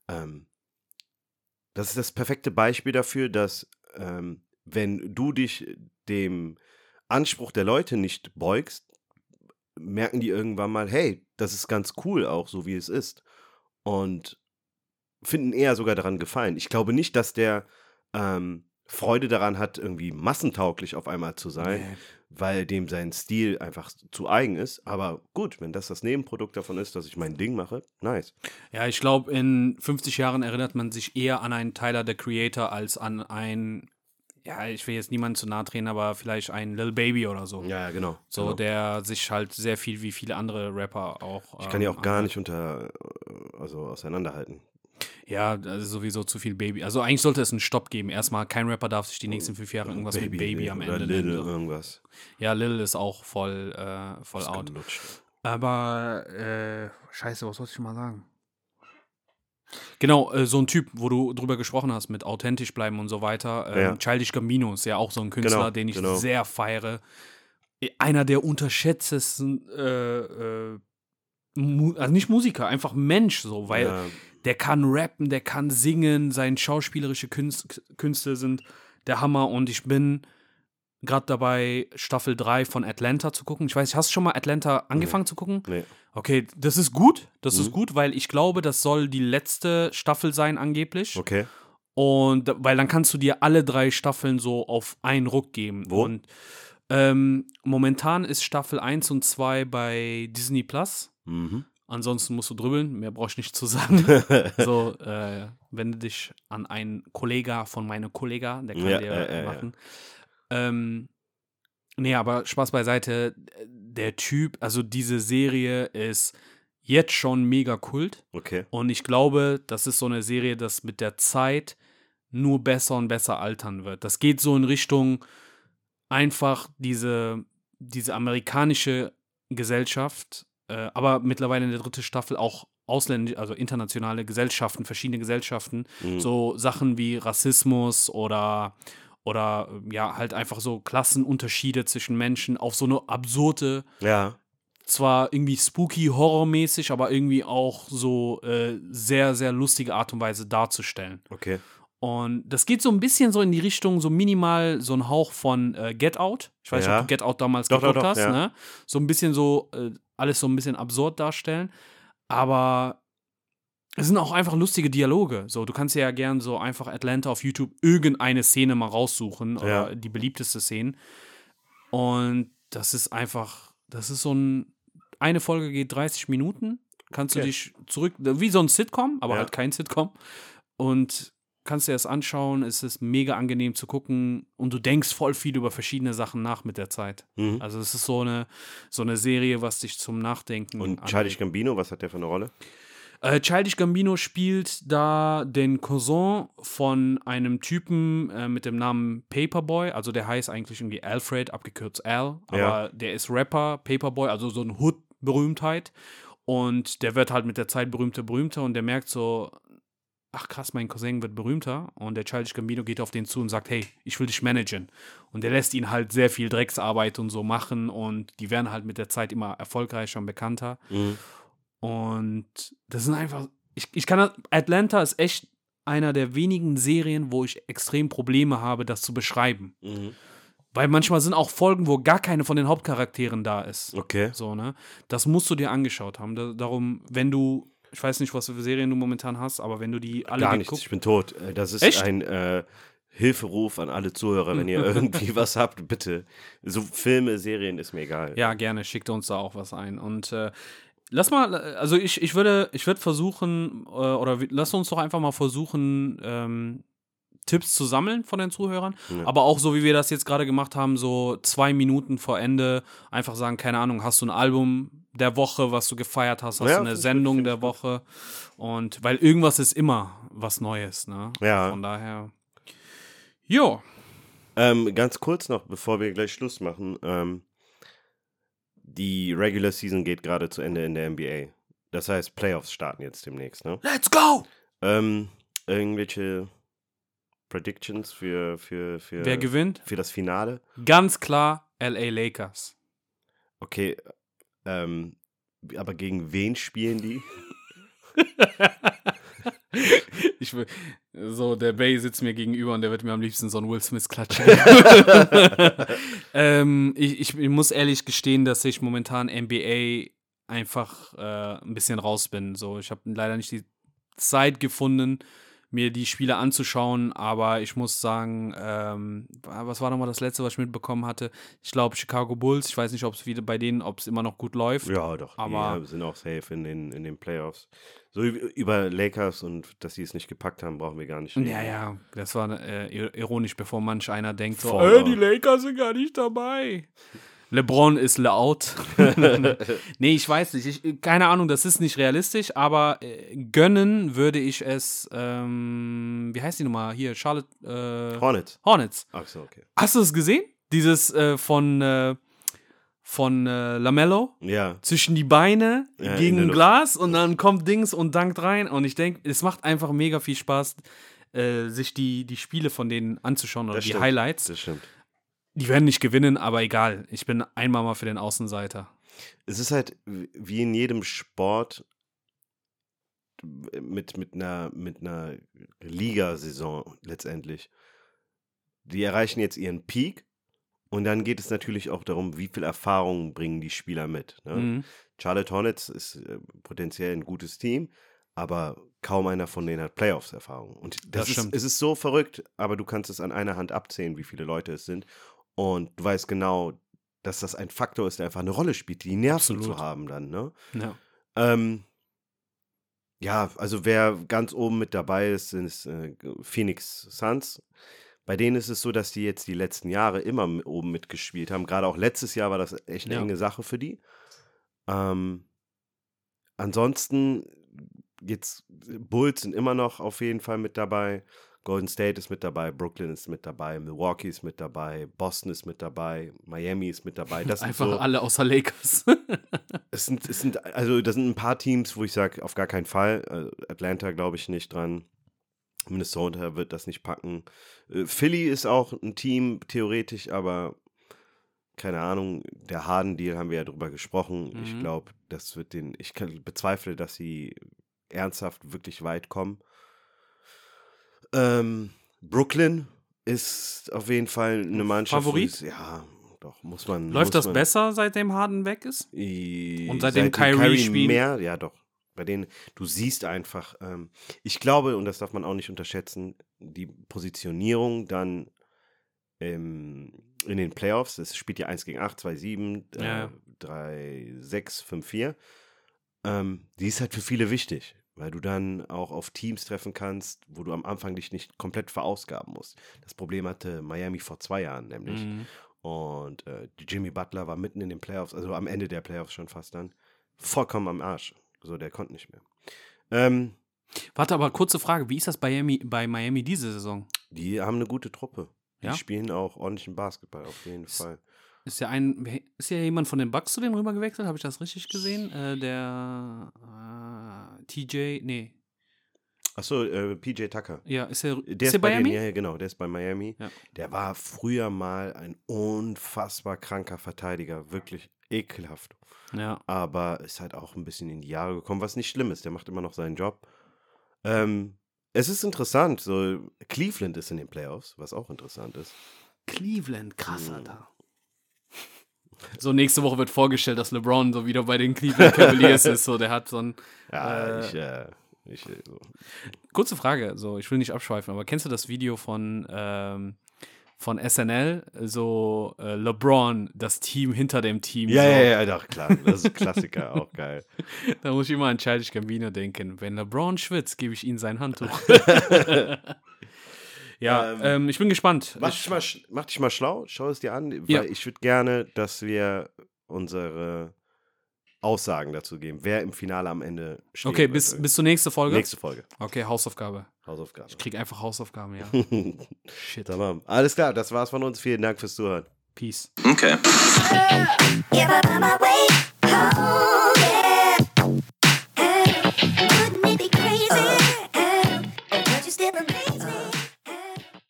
Speaker 1: ähm, das ist das perfekte Beispiel dafür, dass ähm, wenn du dich dem Anspruch der Leute nicht beugst, merken die irgendwann mal, hey, das ist ganz cool auch, so wie es ist. Und finden eher sogar daran gefallen. Ich glaube nicht, dass der ähm, Freude daran hat, irgendwie massentauglich auf einmal zu sein,
Speaker 2: Nee.
Speaker 1: weil dem sein Stil einfach zu eigen ist. Aber gut, wenn das das Nebenprodukt davon ist, dass ich mein Ding mache, nice.
Speaker 2: Ja, ich glaube, in 50 Jahren erinnert man sich eher an einen Tyler, der Creator, als an ein, ja, ich will jetzt niemanden zu nahe treten, aber vielleicht ein Lil Baby oder so.
Speaker 1: Ja, ja, genau.
Speaker 2: So,
Speaker 1: genau.
Speaker 2: der sich halt sehr viel wie viele andere Rapper auch.
Speaker 1: ich kann die
Speaker 2: ähm,
Speaker 1: auch gar nicht unter, also auseinanderhalten.
Speaker 2: Ja, also sowieso zu viel Baby. Also eigentlich sollte es einen Stopp geben. Erstmal, kein Rapper darf sich die nächsten fünf Jahre irgendwas mit Baby am
Speaker 1: oder
Speaker 2: Ende
Speaker 1: Lil
Speaker 2: nennen.
Speaker 1: Irgendwas.
Speaker 2: Ja, Lil ist auch voll, äh, voll out.
Speaker 1: Ausgelutscht.
Speaker 2: Aber, äh, scheiße, was wollte ich mal sagen? Genau, äh, so ein Typ, wo du drüber gesprochen hast, mit authentisch bleiben und so weiter. Ähm,
Speaker 1: Ja.
Speaker 2: Childish Gambino ist ja auch so ein Künstler,
Speaker 1: Genau,
Speaker 2: den ich
Speaker 1: genau.
Speaker 2: sehr feiere. Einer der unterschätztesten, äh, äh, also nicht Musiker, einfach Mensch, so, weil
Speaker 1: ja,
Speaker 2: der kann rappen, der kann singen, seine schauspielerische Künst, Künste sind der Hammer und ich bin gerade dabei, Staffel 3 von Atlanta zu gucken. Ich weiß, hast du schon mal Atlanta angefangen zu gucken?
Speaker 1: nee.
Speaker 2: Okay, das ist gut. Das
Speaker 1: Mhm.
Speaker 2: ist gut, weil ich glaube, das soll die letzte Staffel sein, angeblich.
Speaker 1: Okay.
Speaker 2: Und weil dann kannst du dir alle drei Staffeln so auf einen Ruck geben.
Speaker 1: Wo?
Speaker 2: Und ähm, momentan ist Staffel 1 und 2 bei Disney Plus.
Speaker 1: Mhm.
Speaker 2: Ansonsten musst du dribbeln, mehr brauche ich nicht zu sagen. (laughs) so, äh, wende dich an einen Kollega von meinem Kollega, der kann
Speaker 1: Ja,
Speaker 2: dir
Speaker 1: äh, äh, ja.
Speaker 2: Ähm, nee, aber Spaß beiseite, der Typ, also diese Serie ist jetzt schon mega kult
Speaker 1: Okay.
Speaker 2: und ich glaube, das ist so eine Serie, das mit der Zeit nur besser und besser altern wird. Das geht so in Richtung einfach diese, diese amerikanische Gesellschaft, äh, aber mittlerweile in der dritten Staffel auch ausländische, also internationale Gesellschaften, verschiedene Gesellschaften,
Speaker 1: Mhm.
Speaker 2: so Sachen wie Rassismus oder oder äh, ja, halt einfach so Klassenunterschiede zwischen Menschen auf so eine absurde,
Speaker 1: Ja.
Speaker 2: zwar irgendwie spooky, horrormäßig, aber irgendwie auch so äh, sehr, sehr lustige Art und Weise darzustellen.
Speaker 1: Okay.
Speaker 2: Und das geht so ein bisschen so in die Richtung, so minimal so ein Hauch von äh, Get Out. Ich weiß nicht,
Speaker 1: Ja.
Speaker 2: ob du Get Out damals
Speaker 1: Doch, doch,
Speaker 2: geguckt
Speaker 1: doch,
Speaker 2: hast,
Speaker 1: ja.
Speaker 2: ne? So ein bisschen so, äh, alles so ein bisschen absurd darstellen. Aber es sind auch einfach lustige Dialoge. So, du kannst ja gern so einfach Atlanta auf YouTube irgendeine Szene mal raussuchen oder
Speaker 1: Ja.
Speaker 2: die beliebteste Szene. Und das ist einfach, das ist so ein, eine Folge geht 30 Minuten. Kannst du
Speaker 1: Okay.
Speaker 2: dich zurück, wie so ein Sitcom, aber
Speaker 1: Ja.
Speaker 2: halt kein Sitcom. Und kannst dir das anschauen, es ist mega angenehm zu gucken und du denkst voll viel über verschiedene Sachen nach mit der Zeit.
Speaker 1: Mhm.
Speaker 2: Also es ist so eine, so eine Serie, was dich zum Nachdenken
Speaker 1: Und
Speaker 2: anregt.
Speaker 1: Childish Gambino, was hat der für eine Rolle?
Speaker 2: Äh, Childish Gambino spielt da den Cousin von einem Typen äh, mit dem Namen Paperboy. Also der heißt eigentlich irgendwie Alfred, abgekürzt Al. Aber
Speaker 1: Ja.
Speaker 2: der ist Rapper, Paperboy, also so eine Hood-Berühmtheit. Und der wird halt mit der Zeit berühmter, berühmter und der merkt so, ach krass, mein Cousin wird berühmter. Und der Childish Gambino geht auf den zu und sagt, hey, ich will dich managen. Und der lässt ihn halt sehr viel Drecksarbeit und so machen und die werden halt mit der Zeit immer erfolgreicher und bekannter.
Speaker 1: Mhm.
Speaker 2: Und das sind einfach, ich, ich kann, Atlanta ist echt einer der wenigen Serien, wo ich extrem Probleme habe, das zu beschreiben.
Speaker 1: Mhm.
Speaker 2: Weil manchmal sind auch Folgen, wo gar keine von den Hauptcharakteren da ist.
Speaker 1: Okay.
Speaker 2: So, ne? Das musst du dir angeschaut haben. Da, darum, wenn du, ich weiß nicht, was für Serien du momentan hast, aber wenn du die alle
Speaker 1: Gar nichts, ich bin tot. Äh, Das ist
Speaker 2: Echt?
Speaker 1: ein äh, Hilferuf an alle Zuhörer, wenn ihr (laughs) irgendwie was habt, bitte. So Filme, Serien ist mir egal.
Speaker 2: Ja, gerne, schickt uns da auch was ein. Und äh, lass mal, also ich, ich würde, ich würde versuchen, äh, oder lass uns doch einfach mal versuchen, ähm, Tipps zu sammeln von den Zuhörern.
Speaker 1: Ja.
Speaker 2: Aber auch so, wie wir das jetzt gerade gemacht haben, so zwei Minuten vor Ende einfach sagen, keine Ahnung, hast du ein Album der Woche, was du gefeiert hast, hast
Speaker 1: Ja,
Speaker 2: du eine Sendung der Woche. Und weil irgendwas ist immer was Neues, ne?
Speaker 1: Ja.
Speaker 2: Von daher. Jo.
Speaker 1: Ähm, ganz kurz noch, bevor wir gleich Schluss machen. Ähm, die Regular Season geht gerade zu Ende in der NBA. Das heißt, Playoffs starten jetzt demnächst, ne?
Speaker 2: Let's go!
Speaker 1: Ähm, irgendwelche Predictions für, für, für,
Speaker 2: Wer gewinnt?
Speaker 1: für das Finale?
Speaker 2: Ganz klar LA Lakers.
Speaker 1: Okay, ähm, aber gegen wen spielen die? (laughs) (laughs)
Speaker 2: ich will, so, der Bay sitzt mir gegenüber und der wird mir am liebsten so einen Will Smith klatschen. (laughs) ähm, ich, ich, ich, muss ehrlich gestehen, dass ich momentan NBA einfach äh, ein bisschen raus bin. So, ich habe leider nicht die Zeit gefunden, mir die Spiele anzuschauen, aber ich muss sagen, ähm, was war nochmal das letzte, was ich mitbekommen hatte? Ich glaube Chicago Bulls, ich weiß nicht, ob es wieder bei denen, ob es immer noch gut läuft.
Speaker 1: Ja, doch,
Speaker 2: aber
Speaker 1: die sind auch safe in den, in den Playoffs. So über Lakers und dass sie es nicht gepackt haben, brauchen wir gar nicht
Speaker 2: reden. Ja, ja, das war äh, ironisch, bevor manch einer denkt so, äh, die Lakers sind gar nicht dabei. LeBron ist laut. (laughs) (laughs) nee, ich weiß nicht. Ich, keine Ahnung, das ist nicht realistisch, aber äh, gönnen würde ich es. Ähm, wie heißt die Nummer? Hier, Charlotte. Äh,
Speaker 1: Hornets.
Speaker 2: Hornets.
Speaker 1: Ach so, okay.
Speaker 2: Hast du es gesehen? Dieses äh, von. Äh, von äh, Lamello
Speaker 1: ja.
Speaker 2: zwischen die Beine ja, gegen Glas und dann kommt Dings und dankt rein und ich denke, es macht einfach mega viel Spaß, äh, sich die, die Spiele von denen anzuschauen oder
Speaker 1: das
Speaker 2: die
Speaker 1: stimmt.
Speaker 2: Highlights.
Speaker 1: Das stimmt.
Speaker 2: Die werden nicht gewinnen, aber egal. Ich bin einmal mal für den Außenseiter.
Speaker 1: Es ist halt wie in jedem Sport mit, mit einer, mit einer Ligasaison letztendlich. Die erreichen jetzt ihren Peak und dann geht es natürlich auch darum, wie viel Erfahrung bringen die Spieler mit. Ne?
Speaker 2: Mhm.
Speaker 1: Charlotte Hornets ist äh, potenziell ein gutes Team, aber kaum einer von denen hat Playoffs-Erfahrung. Und das,
Speaker 2: Das
Speaker 1: ist,
Speaker 2: stimmt.
Speaker 1: es ist so verrückt, aber du kannst es an einer Hand abzählen, wie viele Leute es sind. Und du weißt genau, dass das ein Faktor ist, der einfach eine Rolle spielt, die Nerven
Speaker 2: Absolut.
Speaker 1: zu haben dann. Ne?
Speaker 2: Ja.
Speaker 1: Ähm, ja, also wer ganz oben mit dabei ist, sind es, äh, Phoenix Suns. Bei denen ist es so, dass die jetzt die letzten Jahre immer oben mitgespielt haben. Gerade auch letztes Jahr war das echt eine
Speaker 2: Ja.
Speaker 1: enge Sache für die. Ähm, ansonsten, jetzt Bulls sind immer noch auf jeden Fall mit dabei. Golden State ist mit dabei, Brooklyn ist mit dabei, Milwaukee ist mit dabei, Boston ist mit dabei, Miami ist mit dabei. Das sind
Speaker 2: Einfach
Speaker 1: so,
Speaker 2: alle außer Lakers. (laughs)
Speaker 1: es sind, es sind, also das sind ein paar Teams, wo ich sage, auf gar keinen Fall. Äh, Atlanta glaube ich nicht dran. Minnesota wird das nicht packen. Äh, Philly ist auch ein Team, theoretisch, aber keine Ahnung, der Harden-Deal haben wir ja drüber gesprochen. Ich
Speaker 2: Mhm.
Speaker 1: glaube, das wird den, ich bezweifle, dass sie ernsthaft wirklich weit kommen. Ähm, Brooklyn ist auf jeden Fall eine Mannschaft.
Speaker 2: Favorit?
Speaker 1: es- Ja, doch, muss man.
Speaker 2: Läuft
Speaker 1: muss
Speaker 2: das
Speaker 1: man,
Speaker 2: besser, seitdem Harden weg ist?
Speaker 1: I-
Speaker 2: Und seitdem Kyrie spielt?
Speaker 1: mehr, ja doch. Bei denen, du siehst einfach, ähm, ich glaube, und das darf man auch nicht unterschätzen, die Positionierung dann ähm, in den Playoffs, es spielt ja 1 gegen 8, 2, 7, äh,
Speaker 2: Ja, ja.
Speaker 1: 3, 6, 5, 4, ähm, die ist halt für viele wichtig, weil du dann auch auf Teams treffen kannst, wo du am Anfang dich nicht komplett verausgaben musst. Das Problem hatte Miami vor zwei Jahren nämlich.
Speaker 2: Mhm.
Speaker 1: Und äh, Jimmy Butler war mitten in den Playoffs, also am Ende der Playoffs schon fast dann, vollkommen am Arsch. So, der konnte nicht mehr. Ähm,
Speaker 2: Warte, aber kurze Frage: Wie ist das bei Miami, bei Miami diese Saison?
Speaker 1: die haben eine gute Truppe. Die
Speaker 2: Ja?
Speaker 1: spielen auch ordentlichen Basketball, auf jeden
Speaker 2: Ist-
Speaker 1: Fall.
Speaker 2: Ist ja ein, ist ja jemand von den Bucks zu denen rübergewechselt? Habe ich das richtig gesehen? Äh, der äh, TJ, nee,
Speaker 1: Achso, äh, PJ Tucker.
Speaker 2: ja, ist er,
Speaker 1: Der
Speaker 2: ist
Speaker 1: ist bei
Speaker 2: Miami?
Speaker 1: ja, ja, genau, der ist bei Miami.
Speaker 2: Ja.
Speaker 1: Der war früher mal ein unfassbar kranker Verteidiger, wirklich ekelhaft.
Speaker 2: Ja.
Speaker 1: aber ist halt auch ein bisschen in die Jahre gekommen, was nicht schlimm ist. Der macht immer noch seinen Job. Ähm, es ist interessant, so Cleveland ist in den Playoffs, was auch interessant ist.
Speaker 2: Cleveland, krass,
Speaker 1: Mhm.
Speaker 2: Alter. (laughs) So, nächste Woche wird vorgestellt, dass LeBron so wieder bei den Cleveland Cavaliers (laughs) ist. So, der hat so ein.
Speaker 1: Ja,
Speaker 2: Äh,
Speaker 1: ich, äh, ich, äh, so.
Speaker 2: Kurze Frage, so, ich will nicht abschweifen, aber kennst du das Video von, ähm, von SNL? So, äh, LeBron, das Team hinter dem Team.
Speaker 1: Ja,
Speaker 2: so.
Speaker 1: ja, ja, doch, klar. Das ist ein Klassiker, (laughs) auch geil.
Speaker 2: Da muss ich immer an Childish Gambino denken. Wenn LeBron schwitzt, gebe ich ihm sein Handtuch. (laughs) ja,
Speaker 1: Ähm,
Speaker 2: ähm, ich bin gespannt.
Speaker 1: Mach
Speaker 2: Ich,
Speaker 1: dich, mal, mach dich mal schlau, schau es dir an, weil
Speaker 2: Ja.
Speaker 1: ich würde gerne, dass wir unsere Aussagen dazu geben, wer im Finale am Ende steht.
Speaker 2: okay, bis, bis zur nächsten Folge.
Speaker 1: nächste Folge.
Speaker 2: Okay, Hausaufgabe.
Speaker 1: Hausaufgabe.
Speaker 2: Ich krieg einfach Hausaufgaben, ja. (laughs) Shit.
Speaker 1: Tamam. Alles klar, das war's von uns. Vielen Dank fürs Zuhören.
Speaker 2: Peace.
Speaker 3: Okay.